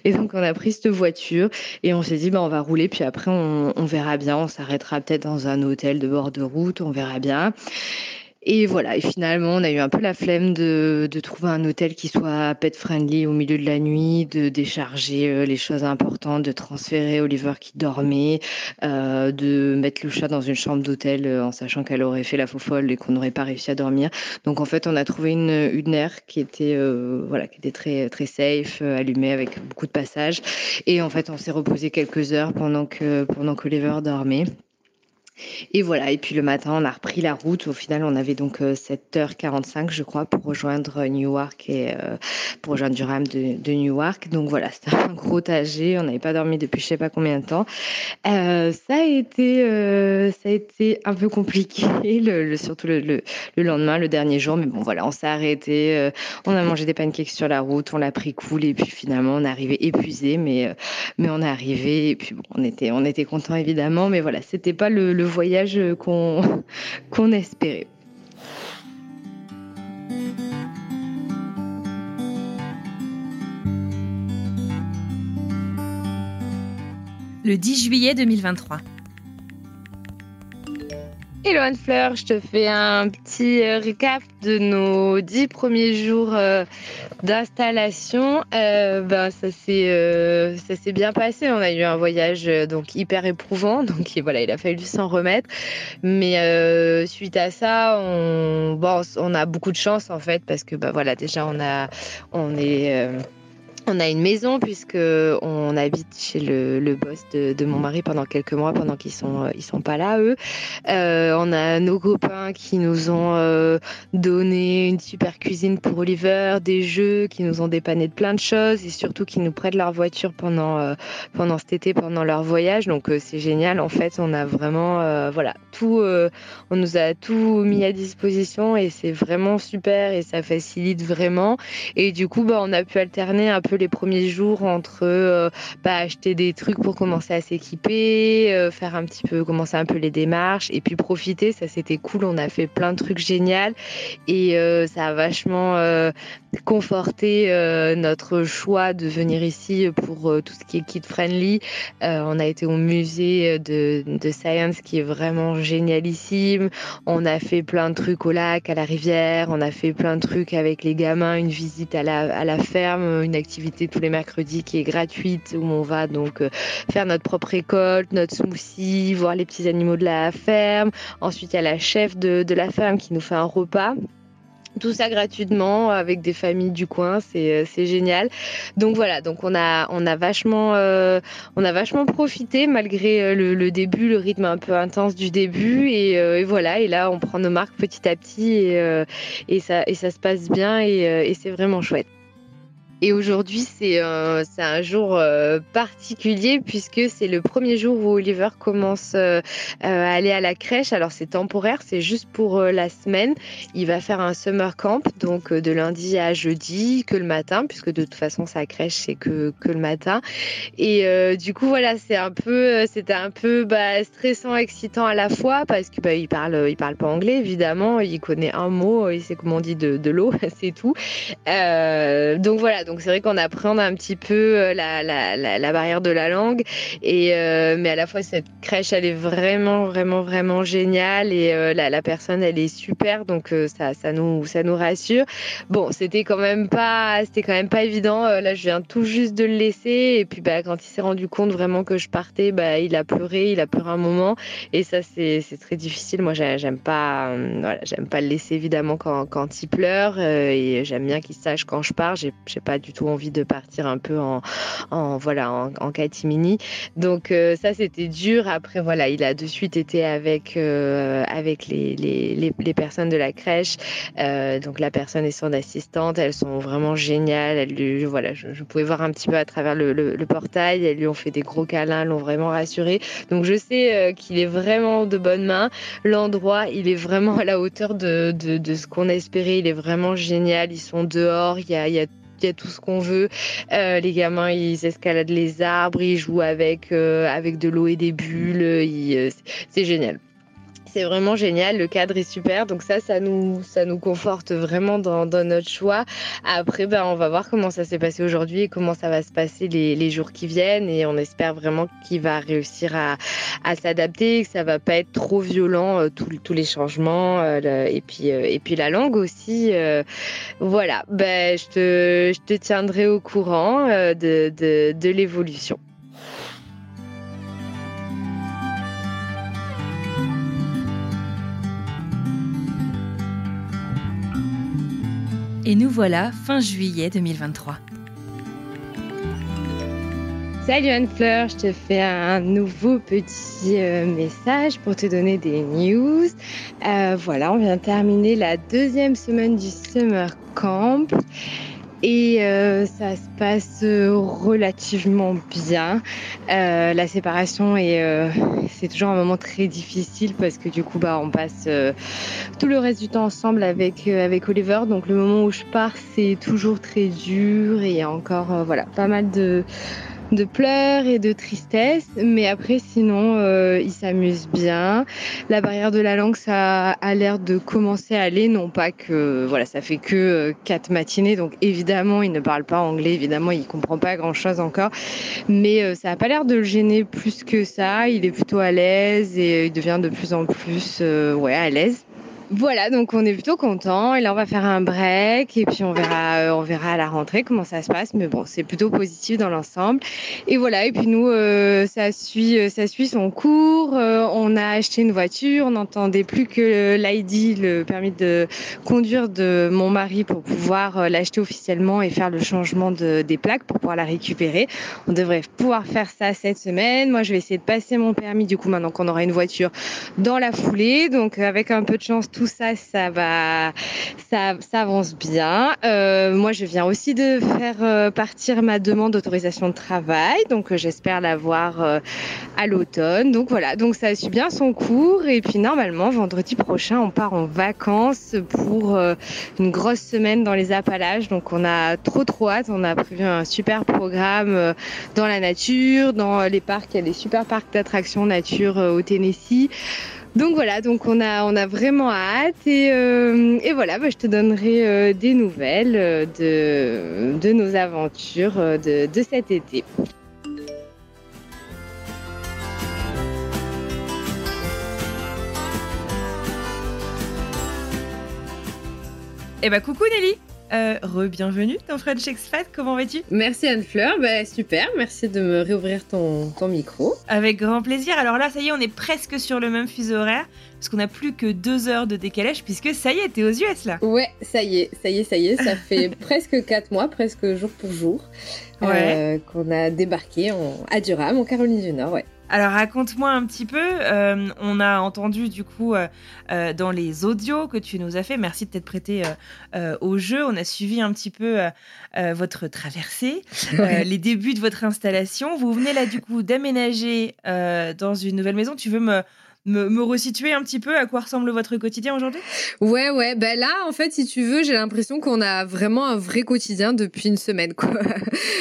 Et donc on a pris cette voiture et on s'est dit, bah, on va rouler, puis après on, on verra bien, on s'arrêtera peut-être dans un hôtel de bord de route, on verra bien. Et voilà, et finalement, on a eu un peu la flemme de, de trouver un hôtel qui soit pet friendly au milieu de la nuit, de décharger euh, les choses importantes, de transférer Oliver qui dormait, euh, de mettre le chat dans une chambre d'hôtel euh, en sachant qu'elle aurait fait la faux folle et qu'on n'aurait pas réussi à dormir. Donc en fait, on a trouvé une, une aire qui était euh, voilà, qui était très très safe, euh, allumée avec beaucoup de passages. Et en fait, on s'est reposé quelques heures pendant que pendant que Oliver dormait. Et voilà, et puis le matin, on a repris la route. Au final, on avait donc 7h45, euh, je crois, pour rejoindre Newark et euh, pour rejoindre Durham de, de Newark. Donc voilà, c'était un gros trajet. On n'avait pas dormi depuis je sais pas combien de temps. Euh, ça a été, ça a été un peu compliqué, surtout le, le, lendemain, le dernier jour. Mais bon, voilà, on s'est arrêté. on a mangé des pancakes sur la route, on l'a pris cool, et puis finalement, on est arrivé épuisé, mais mais on est arrivé. Et puis bon, on était, on était content évidemment, mais voilà, c'était pas le voyage qu'on qu'on espérait. Le 10 juillet 2023. Hello Anne-Fleur, je te fais un petit euh, récap de nos dix premiers jours euh, d'installation. Euh, ben, ça s'est bien passé. On a eu un voyage donc hyper éprouvant, donc voilà, il a fallu s'en remettre. Mais suite à ça, on, bon, on a beaucoup de chance en fait parce que bah voilà, déjà on a on est on a une maison puisque on habite chez le, boss de, mon mari pendant quelques mois pendant qu'ils sont euh, ils sont pas là eux. Euh, on a nos copains qui nous ont euh, donné une super cuisine pour Oliver, des jeux qui nous ont dépanné de plein de choses et surtout qui nous prêtent leur voiture pendant pendant cet été pendant leur voyage. Donc c'est génial en fait. On a vraiment voilà tout on nous a tout mis à disposition et c'est vraiment super et ça facilite vraiment. Et du coup bah on a pu alterner un peu les premiers jours entre euh, bah, acheter des trucs pour commencer à s'équiper, euh, faire un petit peu, commencer un peu les démarches et puis profiter. Ça, c'était cool. On a fait plein de trucs géniaux et euh, ça a vachement conforté notre choix de venir ici pour tout ce qui est kid friendly. on a été au musée de, de science qui est vraiment génialissime. On a fait plein de trucs au lac, à la rivière. On a fait plein de trucs avec les gamins, une visite à la ferme, une activité tous les mercredis qui est gratuite où on va donc euh, faire notre propre récolte, notre smoothie, voir les petits animaux de la ferme. Ensuite, il y a la chef de, la ferme qui nous fait un repas tout ça gratuitement avec des familles du coin, c'est euh, génial. Donc voilà, donc on a vachement euh, on a vachement profité malgré le, début, le rythme un peu intense du début et, voilà et là on prend nos marques petit à petit et, ça se passe bien et c'est vraiment chouette. Et aujourd'hui, c'est un, un jour euh, particulier puisque c'est le premier jour où Oliver commence euh, à aller à la crèche. Alors c'est temporaire, c'est juste pour euh, la semaine. Il va faire un summer camp, donc de lundi à jeudi, que le matin, puisque de toute façon sa crèche c'est que, que le matin. Et du coup voilà, c'est un peu, c'était un peu bah, stressant, excitant à la fois parce que bah, il parle, il parle pas anglais évidemment. Il connaît un mot, il sait comment on dit de, de l'eau, c'est tout. donc voilà donc c'est vrai qu'on appréhende un petit peu euh, la, la, la, barrière de la langue. Et, euh, mais à la fois, cette crèche, elle est vraiment, vraiment, vraiment géniale. Et euh, la, personne, elle est super. Donc ça, ça, nous, ça nous rassure. Bon, c'était quand même pas, c'était quand même pas évident. là, je viens tout juste de le laisser. Et puis, bah, quand il s'est rendu compte vraiment que je partais, bah, il a pleuré, il a pleuré un moment. Et ça, c'est très difficile. Moi, j'aime pas, voilà, j'aime pas le laisser évidemment quand, quand il pleure. et j'aime bien qu'il sache quand je pars. J'ai pas du tout envie de partir un peu en, en voilà en, catimini. Donc euh, ça c'était dur. Après voilà, il a de suite été avec euh, avec les, les, les, personnes de la crèche. Euh, donc la personne et son assistante, elles sont vraiment géniales. Elles lui, voilà, je, pouvais voir un petit peu à travers le, le, portail. Elles lui ont fait des gros câlins, l'ont vraiment rassuré. Donc je sais qu'il est vraiment de bonnes mains. L'endroit, il est vraiment à la hauteur de, de, ce qu'on espérait. Il est vraiment génial. Ils sont dehors. A, il y a il y a tout ce qu'on veut. Euh, les gamins, ils escaladent les arbres, ils jouent avec, euh, de l'eau et des bulles. Euh, c'est génial c'est vraiment génial. Le cadre est super. Donc ça, ça nous, ça nous conforte vraiment dans, dans notre choix. Après, ben, on va voir comment ça s'est passé aujourd'hui et comment ça va se passer les, les jours qui viennent. Et on espère vraiment qu'il va réussir à, à s'adapter, que ça va pas être trop violent, euh, tous les changements. Euh, et, puis, euh, et puis la langue aussi. voilà, ben, je, te, je te tiendrai au courant de, de, de l'évolution. Et nous voilà fin juillet 2023. Salut Anne-Fleur, je te fais un nouveau petit euh, message pour te donner des news. Euh, voilà, on vient terminer la deuxième semaine du Summer Camp et euh, ça se passe relativement bien. Euh, la séparation est euh, c'est toujours un moment très difficile parce que du coup bah on passe euh, tout le reste du temps ensemble avec euh, avec Oliver. Donc le moment où je pars c'est toujours très dur et encore voilà pas mal de de pleurs et de tristesse, mais après sinon euh, il s'amuse bien. La barrière de la langue ça a l'air de commencer à aller, non pas que voilà ça fait que euh, quatre matinées, donc évidemment il ne parle pas anglais, évidemment il comprend pas grand chose encore, mais euh, ça a pas l'air de le gêner plus que ça. Il est plutôt à l'aise et il devient de plus en plus euh, ouais à l'aise. Voilà, donc on est plutôt content. Et là, on va faire un break et puis on verra, euh, on verra à la rentrée comment ça se passe. Mais bon, c'est plutôt positif dans l'ensemble. Et voilà. Et puis nous, euh, ça suit, euh, ça suit son cours. On a acheté une voiture. On n'entendait plus que l'ID, le permis de conduire de mon mari pour pouvoir l'acheter officiellement et faire le changement de, des plaques pour pouvoir la récupérer. On devrait pouvoir faire ça cette semaine. Moi, je vais essayer de passer mon permis du coup maintenant qu'on aura une voiture dans la foulée. Donc avec un peu de chance tout ça, ça va, ça, ça avance bien. Euh, moi, je viens aussi de faire euh, partir ma demande d'autorisation de travail, donc euh, j'espère l'avoir à l'automne. Donc voilà, donc ça suit bien son cours. Et puis normalement, vendredi prochain, on part en vacances pour une grosse semaine dans les Appalaches. Donc on a trop trop hâte. On a prévu un super programme dans la nature, dans les parcs. Il y a des super parcs d'attractions nature au Tennessee. Donc voilà, donc on a, vraiment hâte et, euh, voilà, bah, je te donnerai euh, des nouvelles euh, de, nos aventures de, de cet été. Eh bah coucou Nelly euh, Re-bienvenue dans French Expat, comment vas-tu? Merci Anne-Fleur, bah, super, merci de me réouvrir ton, ton micro. Avec grand plaisir. Alors là, ça y est, on est presque sur le même fuseau horaire, parce qu'on a plus que deux heures de décalage, puisque ça y est, t'es aux US là. Ouais, ça y est, ça y est, ça y est, ça fait presque quatre mois, presque jour pour jour, Ouais. euh, qu'on a débarqué en, à Durham, en Caroline du Nord, ouais. Alors raconte-moi un petit peu, euh, on a entendu du coup euh, euh, dans les audios que tu nous as fait, merci de t'être prêté au jeu, on a suivi un petit peu votre traversée, les débuts de votre installation. Vous venez là du coup d'aménager dans une nouvelle maison, tu veux me, me, me resituer un petit peu à quoi ressemble votre quotidien aujourd'hui? Ouais, ouais, ben là, en fait, si tu veux, j'ai l'impression qu'on a vraiment un vrai quotidien depuis une semaine, quoi.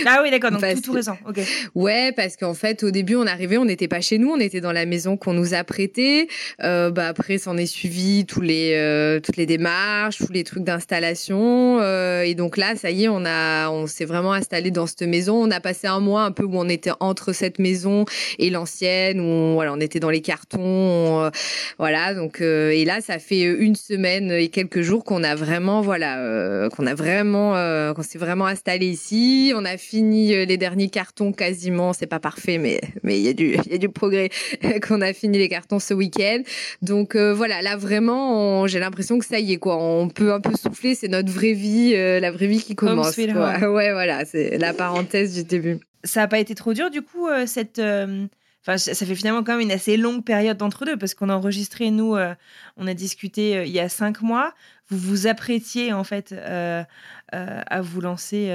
Ah oui d'accord, donc Parce tout, tout récent, ok. Ouais, parce qu'en fait, au début, on arrivait, on n'était pas chez nous, on était dans la maison qu'on nous a prêtée. Euh, bah après, s'en est suivi tous les euh, toutes les démarches, tous les trucs d'installation. euh, et donc là, ça y est, on a, on s'est vraiment installé dans cette maison. On a passé un mois un peu où on était entre cette maison et l'ancienne, où on, voilà, on était dans les cartons. On, euh, voilà, donc euh, et là, ça fait une semaine et quelques jours qu'on a vraiment, voilà, euh, qu'on a vraiment, euh, qu'on s'est vraiment installé ici. On a fini euh, les derniers cartons quasiment. C'est pas parfait, mais mais il y a du il y a du progrès. qu'on a fini les cartons ce week-end. Donc euh, voilà, là vraiment, j'ai l'impression que ça y est quoi. On peut un peu souffler. C'est notre vraie vie, euh, la vraie vie qui commence. quoi. Ouais, voilà, c'est la parenthèse du début. Ça a pas été trop dur du coup euh, cette euh, Enfin, ça fait finalement quand même une assez longue période d'entre deux parce qu'on a enregistré, nous, euh, on a discuté euh, il y a cinq mois. Vous vous apprêtiez en fait euh, à vous lancer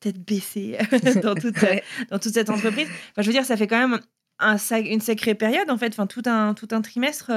tête baissée dans, toute, dans toute cette entreprise. Enfin, je veux dire, ça fait quand même un, sac- une sacrée période en fait, enfin, tout, un, tout un trimestre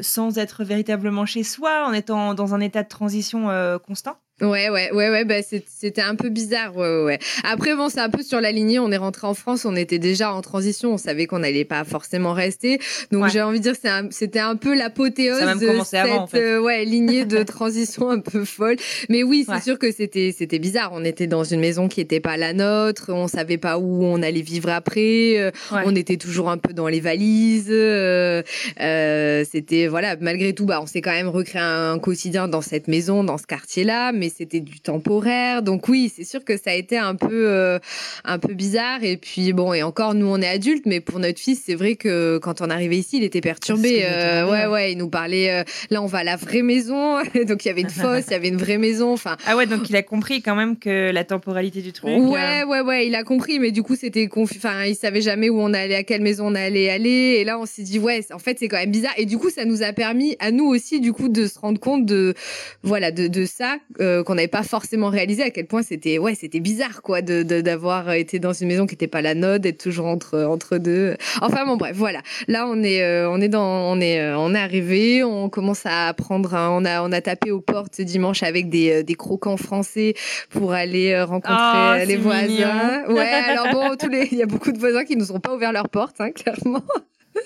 sans être véritablement chez soi, en étant dans un état de transition constant. Ouais, ouais, ouais, ouais, bah c'était un peu bizarre, ouais, ouais. Après, bon, c'est un peu sur la lignée. On est rentré en France, on était déjà en transition, on savait qu'on n'allait pas forcément rester. Donc, Ouais. j'ai envie de dire, c'est un- c'était un, peu l'apothéose de cette avant, en fait. euh, ouais, lignée de transition un peu folle. Mais oui, c'est Ouais. sûr que c'était c'était bizarre. On était dans une maison qui était pas la nôtre, on savait pas où on allait vivre après. euh. On était toujours un peu dans les valises. euh, euh, c'était voilà, malgré tout, bah, on s'est quand même recréé un quotidien dans cette maison, dans ce quartier-là. Mais mais c'était du temporaire. Donc oui, c'est sûr que ça a été un peu, euh, un peu bizarre. Et puis bon, et encore, nous, on est adultes, mais pour notre fils, c'est vrai que quand on arrivait ici, il était perturbé. Euh, ouais, ouais, il nous parlait. Euh, là, on va à la vraie maison. donc il y avait une fosse, il y avait une vraie maison. Enfin. Ah ouais, donc il a compris quand même que la temporalité du truc. Ouais, ouais, ouais, il a compris, mais du coup, c'était confus. Enfin, il savait jamais où on allait, à quelle maison on allait aller. Et là, on s'est dit, ouais, en fait, c'est quand même bizarre. Et du coup, ça nous a permis à nous aussi, du coup, de se rendre compte de, voilà, de, de ça qu'on n'avait pas forcément réalisé à quel point c'était, ouais, c'était bizarre, quoi, de d'avoir été dans une maison qui n'était pas la nôtre, d'être toujours entre entre deux. Enfin bon, bref, voilà. Là, on est euh, on est dans on est euh, on est arrivé, on commence à apprendre. on a on a tapé aux portes ce dimanche avec des euh, des croquants français pour aller rencontrer oh, les voisins. Ouais, alors bon, tous les il y a beaucoup de voisins qui nous ont pas ouvert leurs portes, hein, clairement.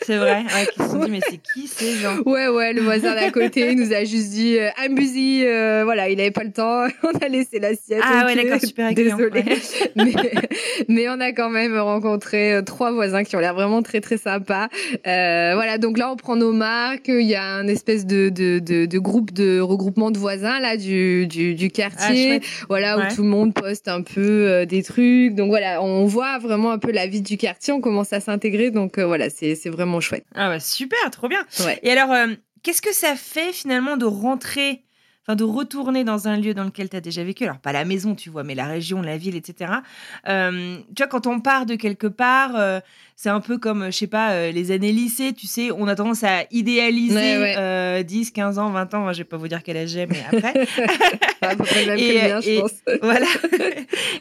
C'est vrai, ouais, qui se sont dit, mais c'est qui ces gens? Ouais, ouais, le voisin d'à côté nous a juste dit euh, I'm busy, euh, voilà, il avait pas le temps, on a laissé l'assiette. Ah ouais, d'accord, super Désolé. mais, mais on a quand même rencontré euh, trois voisins qui ont l'air vraiment très très sympas. Euh, voilà, donc là on prend nos marques, il y a un espèce de, de, de, de groupe de regroupement de voisins là du, du, du quartier, ah, voilà, où tout le monde poste un peu euh, des trucs. Donc voilà, on voit vraiment un peu la vie du quartier, on commence à s'intégrer, donc voilà, c'est vraiment chouette. Ah bah super, trop bien. Ouais. Et alors, euh, qu'est-ce que ça fait finalement de rentrer, enfin de retourner dans un lieu dans lequel tu as déjà vécu? Alors pas la maison, tu vois, mais la région, la ville, etc. Euh, tu vois, quand on part de quelque part, euh, c'est un peu comme, je sais pas, les années lycée, tu sais, on a tendance à idéaliser ouais, ouais. 10, 15 ans, 20 ans, je vais pas vous dire quel âge j'ai, mais après. à peu près le même et, que bien, je pense. voilà.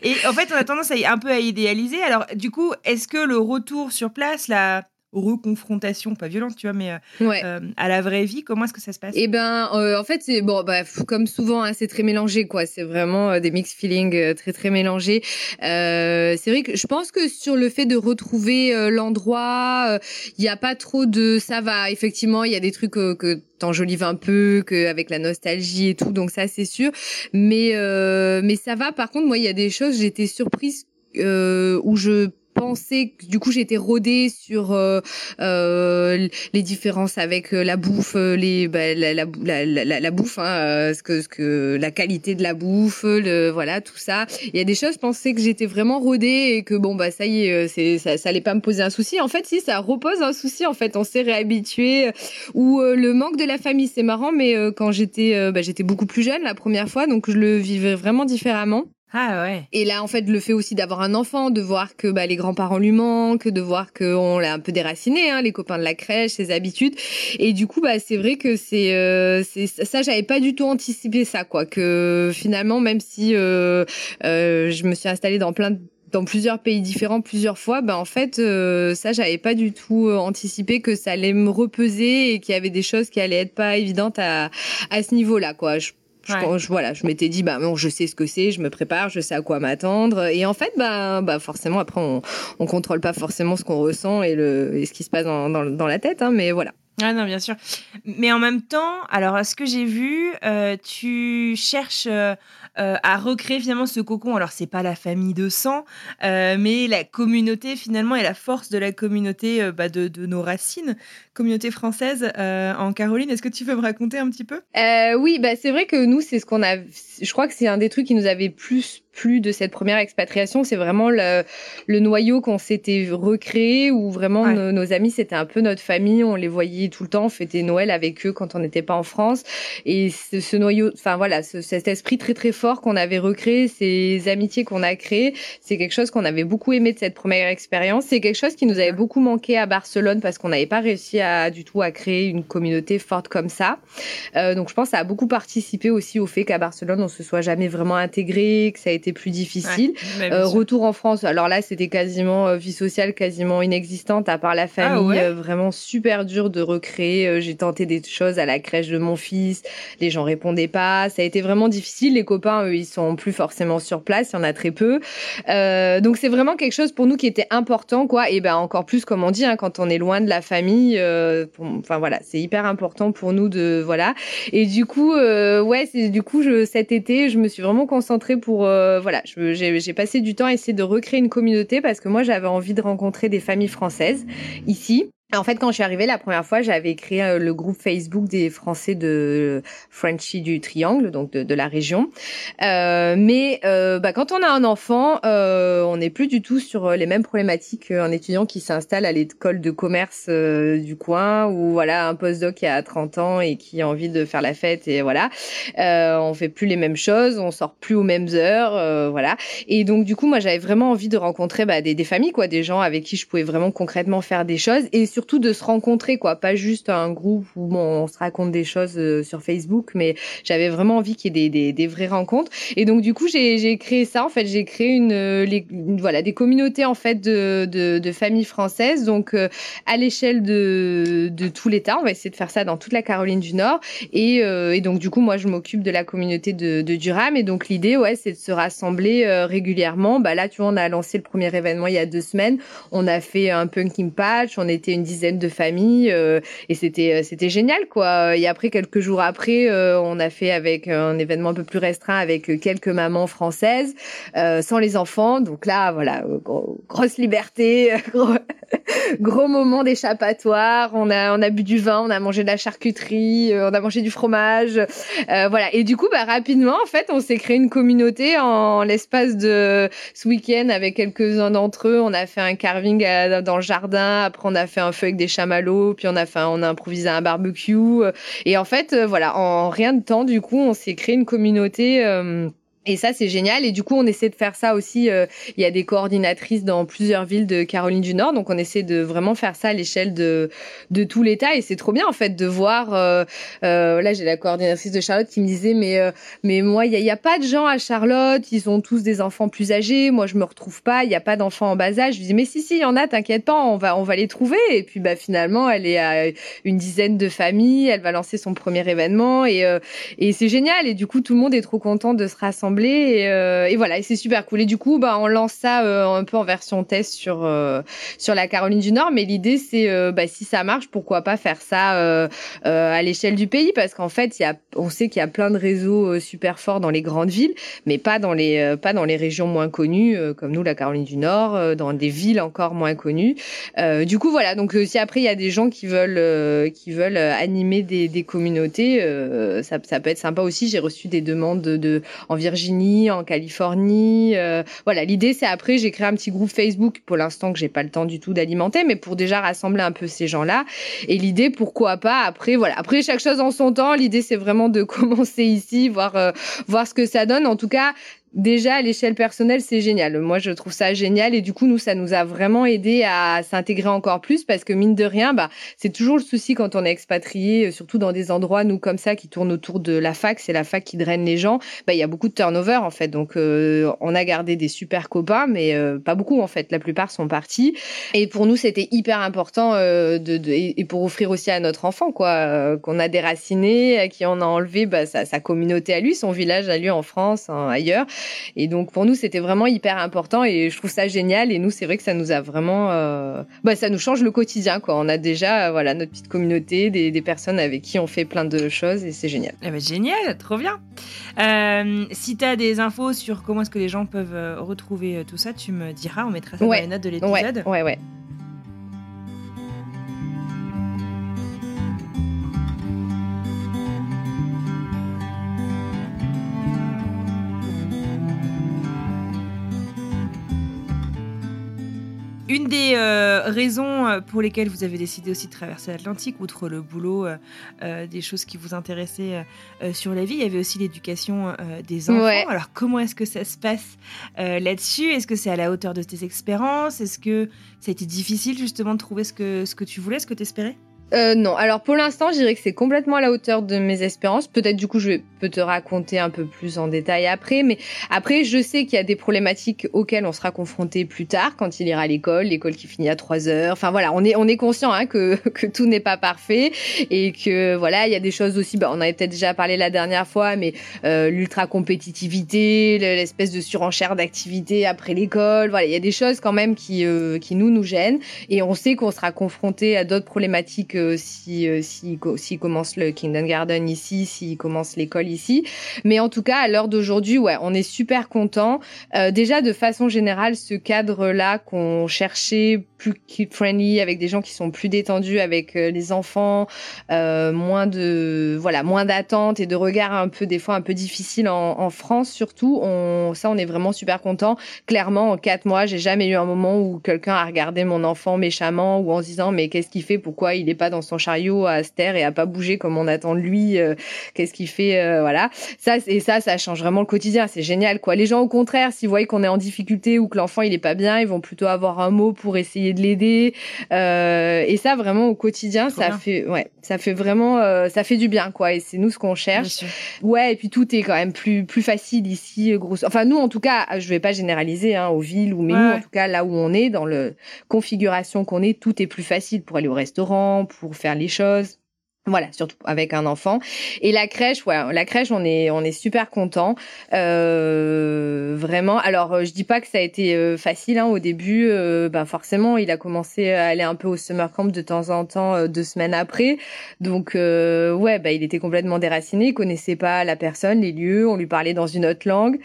et en fait, on a tendance à un peu à idéaliser. Alors, du coup, est-ce que le retour sur place, la reconfrontation, pas violente, tu vois, mais euh, ouais. euh, à la vraie vie, comment est-ce que ça se passe? Eh ben, euh, en fait, c'est bon, bah, comme souvent, hein, c'est très mélangé, quoi. C'est vraiment euh, des mixed feelings euh, très très mélangés. c'est vrai que je pense que sur le fait de retrouver l'endroit, il n'y a pas trop de ça va. Effectivement, il y a des trucs que t'enjolives un peu, que avec la nostalgie et tout, donc ça c'est sûr. Mais mais ça va. Par contre, moi, il y a des choses, j'étais surprise où je pensé que du coup j'étais rodée sur euh, euh, les différences avec euh, la bouffe, euh, les bah, la, la, la, la, bouffe, hein, ce que ce que la qualité de la bouffe, le voilà tout ça. Il y a des choses, je pensais que j'étais vraiment rodée et que bon bah ça y est, c'est ça, ça allait pas me poser un souci. En fait, si ça repose un souci, en fait, on s'est réhabitué. Ou le manque de la famille, c'est marrant, mais quand j'étais bah, j'étais beaucoup plus jeune la première fois, donc je le vivais vraiment différemment. Ah ouais. Et là, en fait, le fait aussi d'avoir un enfant, de voir que bah, les grands-parents lui manquent, de voir qu'on l'a un peu déraciné, hein, les copains de la crèche, ses habitudes. Et du coup, bah, c'est vrai que c'est, euh, ça, j'avais pas du tout anticipé ça, quoi. Que finalement, même si euh, euh, je me suis installée dans plein dans plusieurs pays différents plusieurs fois, ben en fait euh, ça j'avais pas du tout anticipé que ça allait me repeser et qu'il y avait des choses qui allaient être pas évidentes à à ce niveau-là quoi. Je, Ouais. je- voilà, je m'étais dit, bah, bon, je sais ce que c'est, je me prépare, je sais à quoi m'attendre. Et en fait, bah, bah, forcément, après, on, on contrôle pas forcément ce qu'on ressent et, le, et ce qui se passe dans, dans, dans la tête, hein, mais voilà. Ah non, bien sûr. Mais en même temps, alors, ce que j'ai vu, euh, tu cherches euh, euh, à recréer finalement ce cocon. Alors, c'est pas la famille de sang, euh, mais la communauté finalement et la force de la communauté euh, bah, de, de nos racines, communauté française en Caroline. Est-ce que tu peux me raconter un petit peu? Oui, bah, c'est vrai que nous, c'est ce qu'on a, je crois que c'est un des trucs qui nous avait plus plu de cette première expatriation. C'est vraiment le, le noyau qu'on s'était recréé où vraiment Ouais. nos, nos amis, c'était un peu notre famille. On les voyait tout le temps, on fêtait Noël avec eux quand on n'était pas en France. Et ce, ce noyau, enfin voilà, ce- cet esprit très très fort qu'on avait recréé, ces amitiés qu'on a créées, c'est quelque chose qu'on avait beaucoup aimé de cette première expérience. C'est quelque chose qui nous avait beaucoup manqué à Barcelone parce qu'on n'avait pas réussi à du tout à créer une communauté forte comme ça. Euh, donc je pense que ça a beaucoup participé aussi au fait qu'à Barcelone on se soit jamais vraiment intégré, que ça a été plus difficile. Ouais, Euh, retour en France, alors là c'était quasiment euh, vie sociale quasiment inexistante à part la famille, Ah ouais? euh, vraiment super dur de recréer. J'ai tenté des choses à la crèche de mon fils, les gens répondaient pas, ça a été vraiment difficile. Les copains eux ils sont plus forcément sur place, il y en a très peu. Euh, donc c'est vraiment quelque chose pour nous qui était important quoi. Et ben encore plus comme on dit hein, quand on est loin de la famille, euh, pour- enfin voilà c'est hyper important pour nous de voilà. Et du coup euh, ouais c'est du coup je, cet été je me suis vraiment concentrée pour euh, voilà j'ai passé du temps à essayer de recréer une communauté parce que moi j'avais envie de rencontrer des familles françaises ici. En fait, quand je suis arrivée la première fois, j'avais créé euh, le groupe Facebook des Français de Frenchy du Triangle, donc de, de la région. Euh, mais euh, bah, quand on a un enfant, euh, on n'est plus du tout sur les mêmes problématiques qu'un étudiant qui s'installe à l'école de commerce euh, du coin ou voilà un postdoc qui a 30 ans et qui a envie de faire la fête et voilà. Euh, on fait plus les mêmes choses, on sort plus aux mêmes heures, voilà. Et donc du coup, moi, j'avais vraiment envie de rencontrer bah, des, des familles, quoi, des gens avec qui je pouvais vraiment concrètement faire des choses et surtout de se rencontrer, quoi. Pas juste un groupe où on se raconte des choses euh, sur Facebook, mais j'avais vraiment envie qu'il y ait des, vraies rencontres. Et donc, du coup, j'ai créé ça. En fait, j'ai créé une, les, voilà, des communautés, en fait, de, familles françaises. Donc, euh, à l'échelle de, de tout l'État. On va essayer de faire ça dans toute la Caroline du Nord. Et, euh, et donc, du coup, moi, je m'occupe de la communauté de, de Durham. Et donc, l'idée, ouais, c'est de se rassembler régulièrement. Bah, là, tu vois, on a lancé le premier événement il y a deux semaines. On a fait un pumpkin patch. On était une dizaine de famille euh, et c'était euh, c'était génial quoi. Et après quelques jours après, euh, on a fait avec un événement un peu plus restreint avec quelques mamans françaises sans les enfants. Donc là voilà, grosse liberté, gros, gros moment d'échappatoire. On a on a bu du vin, on a mangé de la charcuterie, on a mangé du fromage, voilà. Et du coup bah rapidement en fait on s'est créé une communauté en l'espace de ce week-end avec quelques-uns d'entre eux. On a fait un carving dans le jardin. Après on a fait un feu avec des chamallows, puis on a fait, on a improvisé un barbecue. Et en fait, euh, voilà, en rien de temps, du coup, on s'est créé une communauté. Et ça, c'est génial. Et du coup, on essaie de faire ça aussi. Euh, il y a des coordinatrices dans plusieurs villes de Caroline du Nord. Donc, on essaie de vraiment faire ça à l'échelle de, de tout l'État. Et c'est trop bien, en fait, de voir. Euh, euh, là, j'ai la coordinatrice de Charlotte qui me disait, mais, euh, mais moi, il n'y a, pas de gens à Charlotte. Ils ont tous des enfants plus âgés. Moi, je me retrouve pas. Il n'y a pas d'enfants en bas âge. Je lui dis, mais si, si, il y en a, t'inquiète pas, on va, on va les trouver. Et puis, bah, finalement, elle est à une dizaine de familles. Elle va lancer son premier événement. Et, euh, et c'est génial. Et du coup, tout le monde est trop content de se rassembler et, euh, et, voilà, et c'est super cool. Et du coup, bah, on lance ça euh, un peu en version test sur euh, sur la Caroline du Nord. Mais l'idée, c'est bah, si ça marche, pourquoi pas faire ça à l'échelle du pays? Parce qu'en fait, y a, on sait qu'il y a plein de réseaux super forts dans les grandes villes, mais pas dans les pas dans les régions moins connues comme nous, la Caroline du Nord, dans des villes encore moins connues. du coup, voilà. Donc, si après il y a des gens qui veulent qui veulent animer des, communautés, ça, ça peut être sympa aussi. J'ai reçu des demandes de, de en Virginie en Californie. Euh, voilà, l'idée c'est après j'ai créé un petit groupe Facebook pour l'instant que j'ai pas le temps du tout d'alimenter, mais pour déjà rassembler un peu ces gens-là. Et l'idée pourquoi pas après voilà après chaque chose en son temps. L'idée c'est vraiment de commencer ici, voir euh, voir ce que ça donne. En tout cas, déjà à l'échelle personnelle, c'est génial. Moi, je trouve ça génial et du coup, nous, ça nous a vraiment aidé à s'intégrer encore plus parce que mine de rien, bah, c'est toujours le souci quand on est expatrié, euh, surtout dans des endroits nous comme ça qui tournent autour de la fac, c'est la fac qui draine les gens. Bah, il y a beaucoup de turnover en fait, donc euh, on a gardé des super copains, mais euh, pas beaucoup en fait. La plupart sont partis et pour nous, c'était hyper important de, de, et pour offrir aussi à notre enfant quoi, qu'on a déraciné, à qui on a enlevé bah, sa, sa communauté à lui, son village à lui en France, hein, ailleurs et donc pour nous, c'était vraiment hyper important et je trouve ça génial. Et nous, c'est vrai que ça nous a vraiment, euh... bah, ça nous change le quotidien. Quoi. On a déjà, voilà, notre petite communauté, des, des personnes avec qui on fait plein de choses et c'est génial. Eh ben, génial, trop bien. Euh, si tu as des infos sur comment est-ce que les gens peuvent euh, retrouver euh, tout ça, tu me diras. On mettra ça ouais. dans les notes de l'épisode. Ouais, ouais, ouais. Une des euh, raisons euh, pour lesquelles vous avez décidé aussi de traverser l'Atlantique, outre le boulot, euh, euh, des choses qui vous intéressaient euh, sur la vie, il y avait aussi l'éducation des enfants. Ouais. Alors comment est-ce que ça se passe là-dessus? Est-ce que c'est à la hauteur de tes expériences? Est-ce que ça a été difficile justement de trouver ce que, ce que tu voulais, ce que tu espérais euh, non, alors pour l'instant, je dirais que c'est complètement à la hauteur de mes espérances. Peut-être du coup, je peux te raconter un peu plus en détail après, mais après, je sais qu'il y a des problématiques auxquelles on sera confronté plus tard quand il ira à l'école, l'école qui finit à 3 heures. Enfin voilà, on est on est conscient hein, que que tout n'est pas parfait et que voilà, il y a des choses aussi. Bah, on en avait peut-être déjà parlé la dernière fois, mais euh, l'ultra compétitivité, l'espèce de surenchère d'activité après l'école. Voilà, il y a des choses quand même qui euh, qui nous nous gênent et on sait qu'on sera confronté à d'autres problématiques euh, si euh, s'il si, commence le Garden ici, s'il commence l'école ici. Mais en tout cas, à l'heure d'aujourd'hui, ouais, on est super content. Euh, déjà, de façon générale, ce cadre-là qu'on cherchait plus kid friendly, avec des gens qui sont plus détendus avec les enfants, moins de voilà, moins d'attentes et de regards un peu des fois un peu difficiles en, en France surtout. On, ça, on est vraiment super content. Clairement, en quatre mois, j'ai jamais eu un moment où quelqu'un a regardé mon enfant méchamment ou en se disant mais qu'est-ce qu'il fait? Pourquoi il n'est pas dans son chariot à se taire et à pas bouger comme on attend de lui euh, Qu'est-ce qu'il fait euh, Voilà. Ça et ça, ça change vraiment le quotidien. C'est génial quoi. Les gens au contraire, s'ils voient qu'on est en difficulté ou que l'enfant il est pas bien, ils vont plutôt avoir un mot pour essayer de l'aider. Euh, et ça vraiment au quotidien, ça fait ouais, ça fait vraiment ça fait du bien quoi. Et c'est nous ce qu'on cherche. Ouais. Et puis tout est quand même plus plus facile ici. Grosse. Enfin nous en tout cas, je vais pas généraliser hein, aux villes ou mais nous en tout cas là où on est dans le configuration qu'on est, tout est plus facile pour aller au restaurant, pour faire les choses. Voilà, surtout avec un enfant. Et la crèche, ouais, la crèche, on est, on est super content, euh, vraiment. Alors, euh, je dis pas que ça a été euh, facile hein, au début. Euh, bah forcément, il a commencé à aller un peu au summer camp de temps en temps, deux semaines après. Donc, ouais, bah il était complètement déraciné, il connaissait pas la personne, les lieux. On lui parlait dans une autre langue.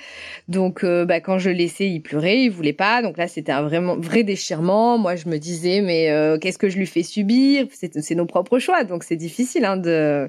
Donc, bah quand je le laissais, il pleurait, il voulait pas. Donc là, c'était un vraiment vrai déchirement. Moi, je me disais, mais qu'est-ce que je lui fais subir? C'est nos propres choix, donc c'est difficile Hein, de...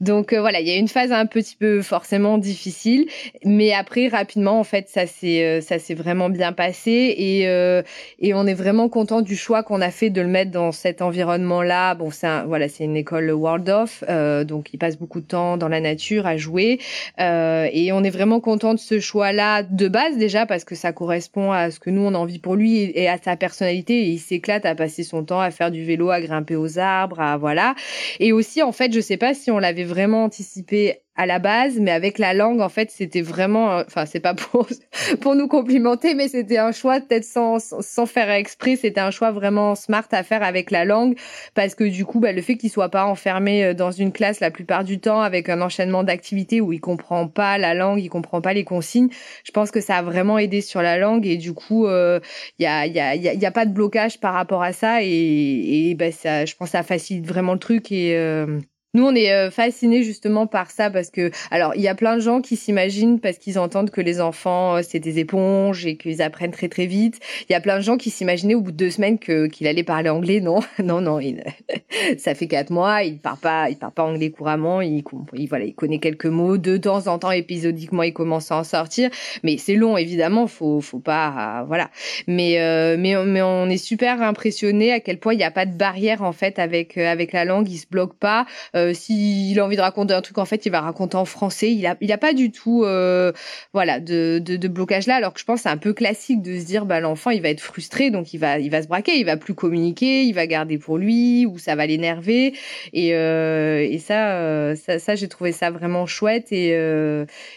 Donc euh, voilà, il y a une phase un petit peu forcément difficile, mais après rapidement en fait ça s'est euh, ça s'est vraiment bien passé et euh, et on est vraiment content du choix qu'on a fait de le mettre dans cet environnement là. Bon c'est voilà c'est une école Waldorf, donc il passe beaucoup de temps dans la nature à jouer et on est vraiment content de ce choix là de base déjà parce que ça correspond à ce que nous on a envie pour lui et, à sa personnalité et il s'éclate à passer son temps à faire du vélo, à grimper aux arbres, à voilà et aussi en fait, je sais pas si on l'avait vraiment anticipé à la base, mais avec la langue, en fait, c'était vraiment, euh, enfin, c'est pas pour pour nous complimenter, mais c'était un choix peut-être sans sans faire exprès, c'était un choix vraiment smart à faire avec la langue, parce que du coup, bah, le fait qu'il soit pas enfermé euh, dans une classe la plupart du temps avec un enchaînement d'activités où il comprend pas la langue, il comprend pas les consignes, je pense que ça a vraiment aidé sur la langue et du coup, il euh, y a y a il y a, pas de blocage par rapport à ça et et bah, ça, je pense, ça facilite vraiment le truc et nous, on est euh, fascinés justement par ça parce que, alors, il y a plein de gens qui s'imaginent parce qu'ils entendent que les enfants euh, c'est des éponges et qu'ils apprennent très très vite. Il y a plein de gens qui s'imaginaient au bout de deux semaines que qu'il allait parler anglais. Non, non, non. Ça fait quatre mois, il parle pas, il parle pas anglais couramment. Il, il voilà, il connaît quelques mots. De temps en temps, épisodiquement, il commence à en sortir. Mais c'est long, évidemment. Faut, faut pas, voilà. Mais, euh, mais, mais on est super impressionné à quel point il n'y a pas de barrière en fait avec avec la langue. Il se bloque pas. Euh, s'il a envie de raconter un truc, en fait, il va raconter en français. Il a, il a pas du tout, euh, voilà, de, de, blocage là. Alors que je pense c'est un peu classique de se dire, bah l'enfant, il va être frustré, donc il va, il va se braquer, il va plus communiquer, il va garder pour lui ou ça va l'énerver. Et, euh, et ça, ça, j'ai trouvé ça vraiment chouette et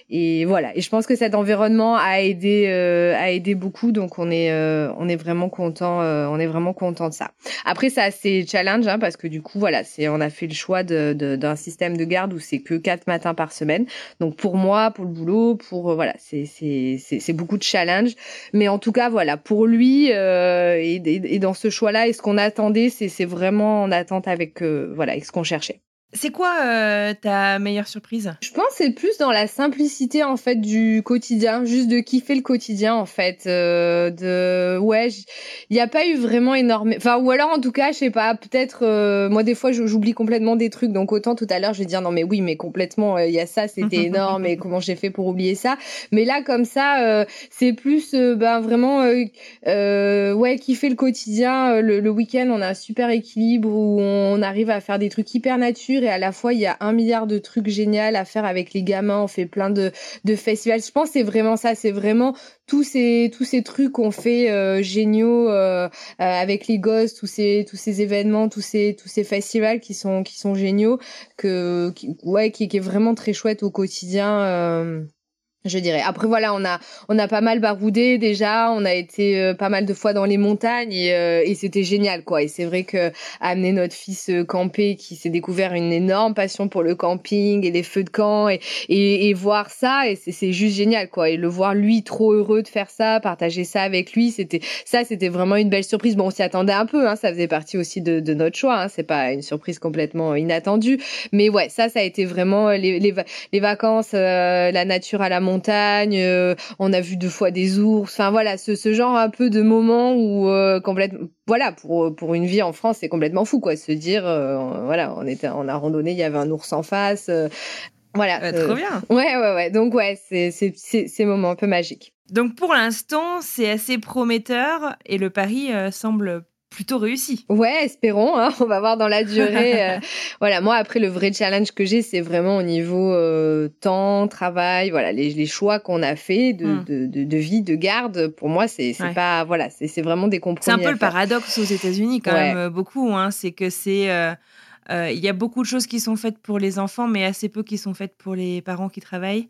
et voilà. Et je pense que cet environnement a aidé, a aidé beaucoup. Donc on est, on est vraiment content, on est vraiment content de ça. Après, c'est challenge hein, parce que du coup, voilà, c'est, on a fait le choix de d'un système de garde où c'est que quatre matins par semaine. Donc pour moi, pour le boulot, pour euh, voilà, c'est c'est beaucoup de challenge. Mais en tout cas, voilà, pour lui euh, et, et, dans ce choix-là, et ce qu'on attendait, c'est c'est vraiment en attente avec euh, voilà, avec ce qu'on cherchait. C'est quoi euh, ta meilleure surprise? Je pense c'est plus dans la simplicité en fait du quotidien, juste de kiffer le quotidien en fait. Euh, de ouais, il n'y a pas eu vraiment énorme. Enfin ou alors en tout cas, je sais pas, peut-être euh, moi des fois j'oublie complètement des trucs. Donc autant tout à l'heure je vais dire non mais oui mais complètement il y a ça c'était énorme et comment j'ai fait pour oublier ça? Mais là comme ça c'est plus ben vraiment ouais kiffer le quotidien. Le, le week-end on a un super équilibre où on arrive à faire des trucs hyper naturels et à la fois il y a un milliard de trucs géniaux à faire avec les gamins. On fait plein de, festivals. Je pense c'est vraiment ça. C'est vraiment tous ces tous ces trucs qu'on fait euh, géniaux euh, euh, avec les gosses, tous ces tous ces événements, tous ces tous ces festivals qui sont qui sont géniaux que ouais qui est vraiment très chouette au quotidien. Je dirais. Après voilà, on a on a pas mal baroudé déjà, on a été euh, pas mal de fois dans les montagnes et, euh, et c'était génial quoi. Et c'est vrai que amener notre fils euh, camper qui s'est découvert une énorme passion pour le camping et les feux de camp et et, et voir ça et c'est juste génial quoi. Et le voir lui trop heureux de faire ça, partager ça avec lui, c'était ça c'était vraiment une belle surprise. Bon, on s'y attendait un peu, hein, ça faisait partie aussi de, de notre choix. Hein, c'est pas une surprise complètement inattendue, mais ouais, ça ça a été vraiment les les, les vacances, la nature à la montagne montagne, euh, on a vu deux fois des ours. Enfin voilà, ce, ce genre un peu de moment où euh, complètement, voilà, pour pour une vie en France, c'est complètement fou quoi, se dire, euh, voilà, on était, on a randonné, il y avait un ours en face. voilà. trop bien. Ouais, ouais, ouais. Donc ouais, c'est c'est c'est moments un peu magiques. Donc pour l'instant, c'est assez prometteur et le pari semble plutôt réussi. Ouais, espérons. Hein, on va voir dans la durée. Euh, voilà, moi après le vrai challenge que j'ai, c'est vraiment au niveau euh, temps, travail, voilà les, les choix qu'on a fait de, hmm. de, de, de, vie, de garde. Pour moi, c'est c'est pas voilà, c'est vraiment des compromis. C'est un peu le paradoxe aux États-Unis quand même euh, beaucoup. Hein, c'est que c'est il y a beaucoup de choses qui sont faites pour les enfants, mais assez peu qui sont faites pour les parents qui travaillent.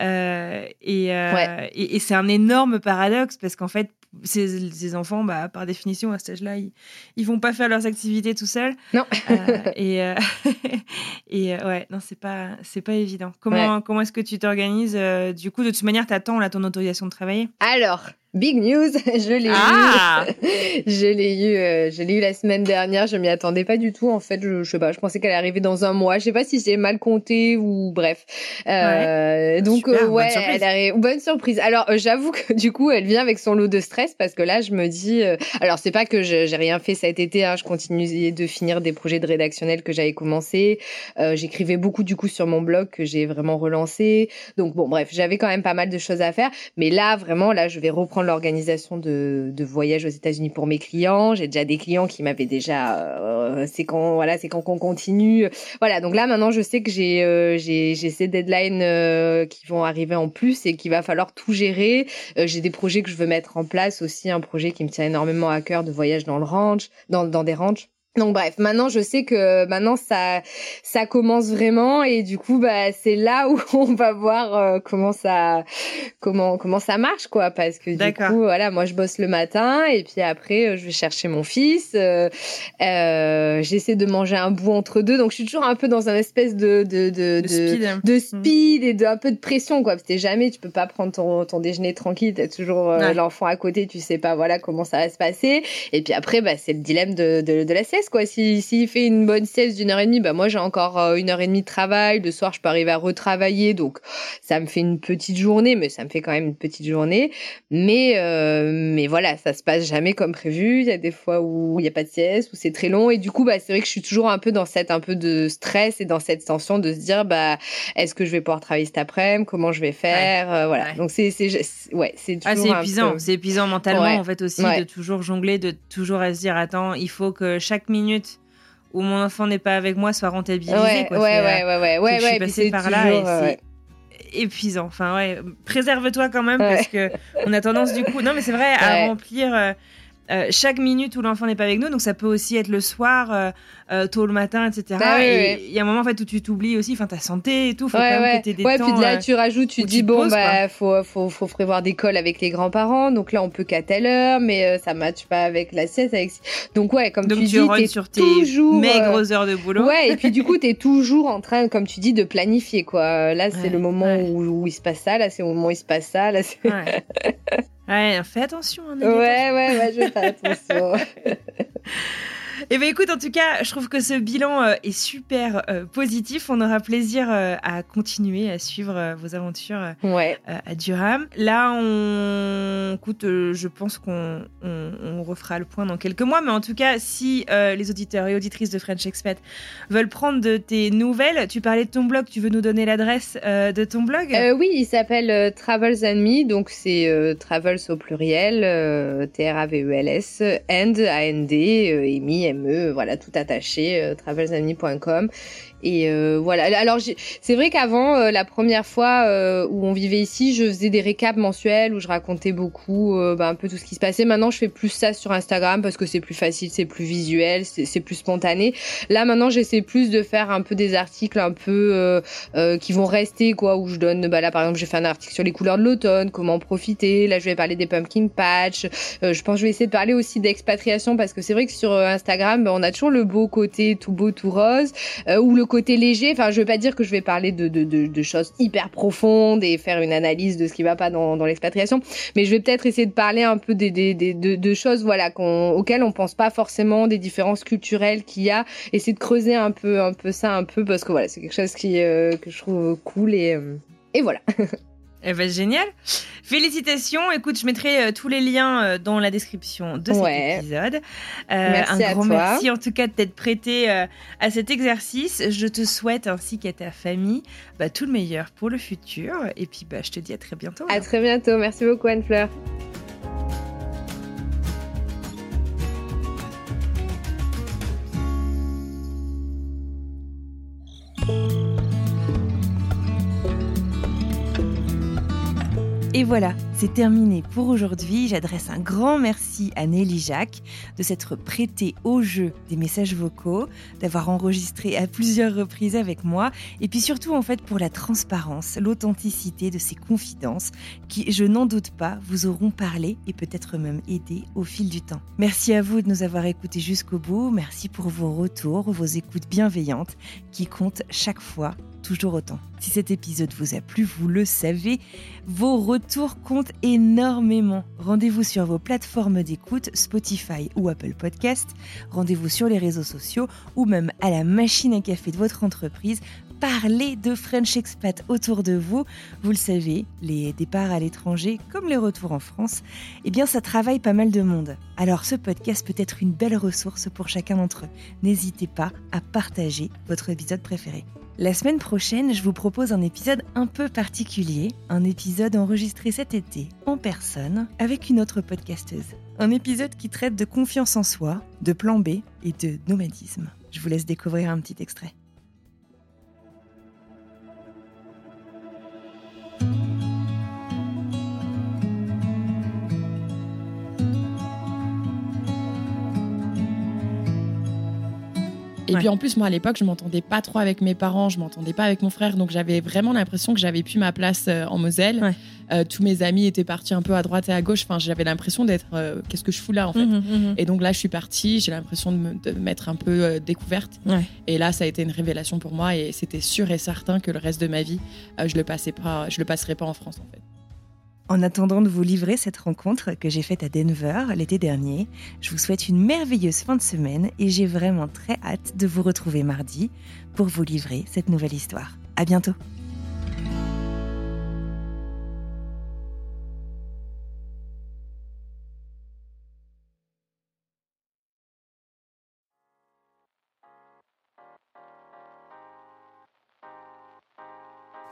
et, et, et c'est un énorme paradoxe parce qu'en fait, ces, enfants, bah, par définition, à cet âge-là, ils, ils vont pas faire leurs activités tout seuls. Non. Euh, et euh, et euh, ouais, non, c'est pas, c'est pas évident. Comment, comment est-ce que tu t'organises Du coup, de toute manière, tu attends là, ton autorisation de travailler? Alors, Big news, je l'ai ah eu. je l'ai eu, euh, je l'ai eu la semaine dernière. Je m'y attendais pas du tout. En fait, je, je sais pas. Je pensais qu'elle arrivait dans un mois. Je sais pas si j'ai mal compté ou bref. Euh, donc euh, ouais, elle arrive. Bonne surprise. Alors euh, j'avoue que du coup, elle vient avec son lot de stress parce que là, je me dis. alors c'est pas que j'ai rien fait cet été. Hein, je continue de finir des projets de rédactionnel que j'avais commencé. J'écrivais beaucoup du coup sur mon blog que j'ai vraiment relancé. Donc bon, bref, j'avais quand même pas mal de choses à faire. Mais là, vraiment, là, je vais reprendre l'organisation de, de voyages aux États-Unis pour mes clients. J'ai déjà des clients qui m'avaient déjà, euh, c'est quand, voilà, c'est quand qu'on continue. Voilà. Donc là, maintenant, je sais que j'ai, euh, j'ai, ces deadlines euh, qui vont arriver en plus et qu'il va falloir tout gérer. j'ai des projets que je veux mettre en place aussi, un projet qui me tient énormément à cœur de voyage dans le ranch, dans, dans des ranchs. Donc bref, maintenant je sais que maintenant ça ça commence vraiment et du coup bah c'est là où on va voir euh, comment ça comment comment ça marche quoi. Parce que du coup voilà moi je bosse le matin et puis après euh, je vais chercher mon fils euh, euh, j'essaie de manger un bout entre deux. Donc je suis toujours un peu dans un espèce de de de de, speed, de speed et de un peu de pression quoi. Parce que jamais tu peux pas prendre ton, ton déjeuner tranquille. T'as toujours l'enfant à côté tu sais pas voilà comment ça va se passer. Et puis après bah c'est le dilemme de de, de la sieste quoi. S'il si, fait une bonne sieste d'une heure et demie, bah moi j'ai encore euh, une heure et demie de travail. Le soir, je peux arriver à retravailler, donc ça me fait une petite journée, mais ça me fait quand même une petite journée. Mais euh, mais voilà, ça se passe jamais comme prévu. Il y a des fois où il y a pas de sieste, où c'est très long, et du coup bah c'est vrai que je suis toujours un peu dans cette un peu de stress et dans cette tension de se dire bah est-ce que je vais pouvoir travailler cet après-midi, comment je vais faire, euh, voilà. Donc c'est c'est ouais c'est ah, c'est épuisant, c'est épuisant mentalement en fait aussi de toujours jongler, de toujours à se dire attends il faut que chaque minute où mon enfant n'est pas avec moi soit rentabilisé. Ouais, ouais, ouais, ouais, ouais, ouais, Je suis passée par là et c'est épuisant. Enfin, ouais, préserve-toi quand même parce que on a tendance du coup, non mais c'est vrai, à remplir euh, euh, chaque minute où l'enfant n'est pas avec nous. Donc ça peut aussi être le soir, euh, euh, tôt le matin, etc. Bah et il y a un moment en fait où tu t'oublies aussi, enfin ta santé et tout. Faut ouais, quand même que des ouais, puis de là tu rajoutes, tu dis bon bah faut, faut faut prévoir des calls avec les grands-parents. Donc là on peut qu'à telle heure, mais ça matche pas avec la sieste. Avec... Donc ouais, comme donc tu, tu dis, sur tes toujours maigres heures de boulot. Ouais, et puis du coup t'es toujours en train, comme tu dis, de planifier quoi. Là c'est le moment où, où, il se passe ça, là c'est le moment où il se passe ça, là. Ouais, fais attention. Hein, ouais, ouais, ouais, je faire attention. Eh bien, écoute, en tout cas, je trouve que ce bilan euh, est super euh, positif. On aura plaisir euh, à continuer à suivre vos aventures ouais. à Durham. Là, on, écoute, je pense qu'on on, refera le point dans quelques mois. Mais en tout cas, si les auditeurs et auditrices de French Expat veulent prendre de tes nouvelles, tu parlais de ton blog. Tu veux nous donner l'adresse de ton blog? Oui, il s'appelle Travels and Me. Donc, c'est Travels au pluriel, T-R-A-V-E-L-S, and, A-N-D, et Me, voilà, tout attaché, euh, travelsanime.com. Et euh, voilà. Alors c'est vrai qu'avant, euh, la première fois euh, où on vivait ici, je faisais des récaps mensuels où je racontais beaucoup, bah, un peu tout ce qui se passait. Maintenant, je fais plus ça sur Instagram parce que c'est plus facile, c'est plus visuel, c'est plus spontané. Là, maintenant, j'essaie plus de faire un peu des articles un peu qui vont rester, quoi, où je donne. Bah là, par exemple, j'ai fait un article sur les couleurs de l'automne, comment profiter. Là, je vais parler des pumpkin patch. je pense que je vais essayer de parler aussi d'expatriation parce que c'est vrai que sur Instagram, bah, on a toujours le beau côté tout beau, tout rose, ou le côté léger. Enfin, je veux pas dire que je vais parler de, de, de, choses hyper profondes et faire une analyse de ce qui va pas dans, dans l'expatriation, mais je vais peut-être essayer de parler un peu des, des, des de, choses voilà auxquelles on pense pas forcément, des différences culturelles qu'il y a, essayer de creuser un peu un peu ça un peu parce que voilà c'est quelque chose qui euh, que je trouve cool et euh, et voilà. Eh ben, génial. Félicitations. Écoute, je mettrai euh, tous les liens euh, dans la description de cet épisode. Euh, merci un grand merci en tout cas de t'être prêté à cet exercice. Je te souhaite ainsi qu'à ta famille bah, tout le meilleur pour le futur. Et puis, bah, je te dis à très bientôt. À très bientôt. Merci beaucoup, Anne-Fleur. Et voilà, c'est terminé pour aujourd'hui. J'adresse un grand merci à Nelly Jacques de s'être prêtée au jeu des messages vocaux, d'avoir enregistré à plusieurs reprises avec moi, et puis surtout en fait pour la transparence, l'authenticité de ces confidences qui, je n'en doute pas, vous auront parlé et peut-être même aidé au fil du temps. Merci à vous de nous avoir écoutés jusqu'au bout. Merci pour vos retours, vos écoutes bienveillantes qui comptent chaque fois toujours autant. Si cet épisode vous a plu, vous le savez, vos retours comptent énormément. Rendez-vous sur vos plateformes d'écoute, Spotify ou Apple Podcast. Rendez-vous sur les réseaux sociaux ou même à la machine à café de votre entreprise. Parlez de French Expat autour de vous. Vous le savez, les départs à l'étranger, comme les retours en France, eh bien ça travaille pas mal de monde. Alors ce podcast peut être une belle ressource pour chacun d'entre eux. N'hésitez pas à partager votre épisode préféré. La semaine prochaine, je vous propose un épisode un peu particulier, un épisode enregistré cet été en personne avec une autre podcasteuse. Un épisode qui traite de confiance en soi, de plan B et de nomadisme. Je vous laisse découvrir un petit extrait. Puis en plus, moi à l'époque, je m'entendais pas trop avec mes parents, je m'entendais pas avec mon frère, donc j'avais vraiment l'impression que j'avais plus ma place euh, en Moselle. Euh, tous mes amis étaient partis un peu à droite et à gauche. Enfin, j'avais l'impression d'être euh, qu'est-ce que je fous là en fait. Mhm, mhm. Et donc là, je suis partie. J'ai l'impression de me mettre un peu découverte. Et là, ça a été une révélation pour moi et c'était sûr et certain que le reste de ma vie, je le passais pas, je le passerai pas en France en fait. En attendant de vous livrer cette rencontre que j'ai faite à Denver l'été dernier, je vous souhaite une merveilleuse fin de semaine et j'ai vraiment très hâte de vous retrouver mardi pour vous livrer cette nouvelle histoire. À bientôt!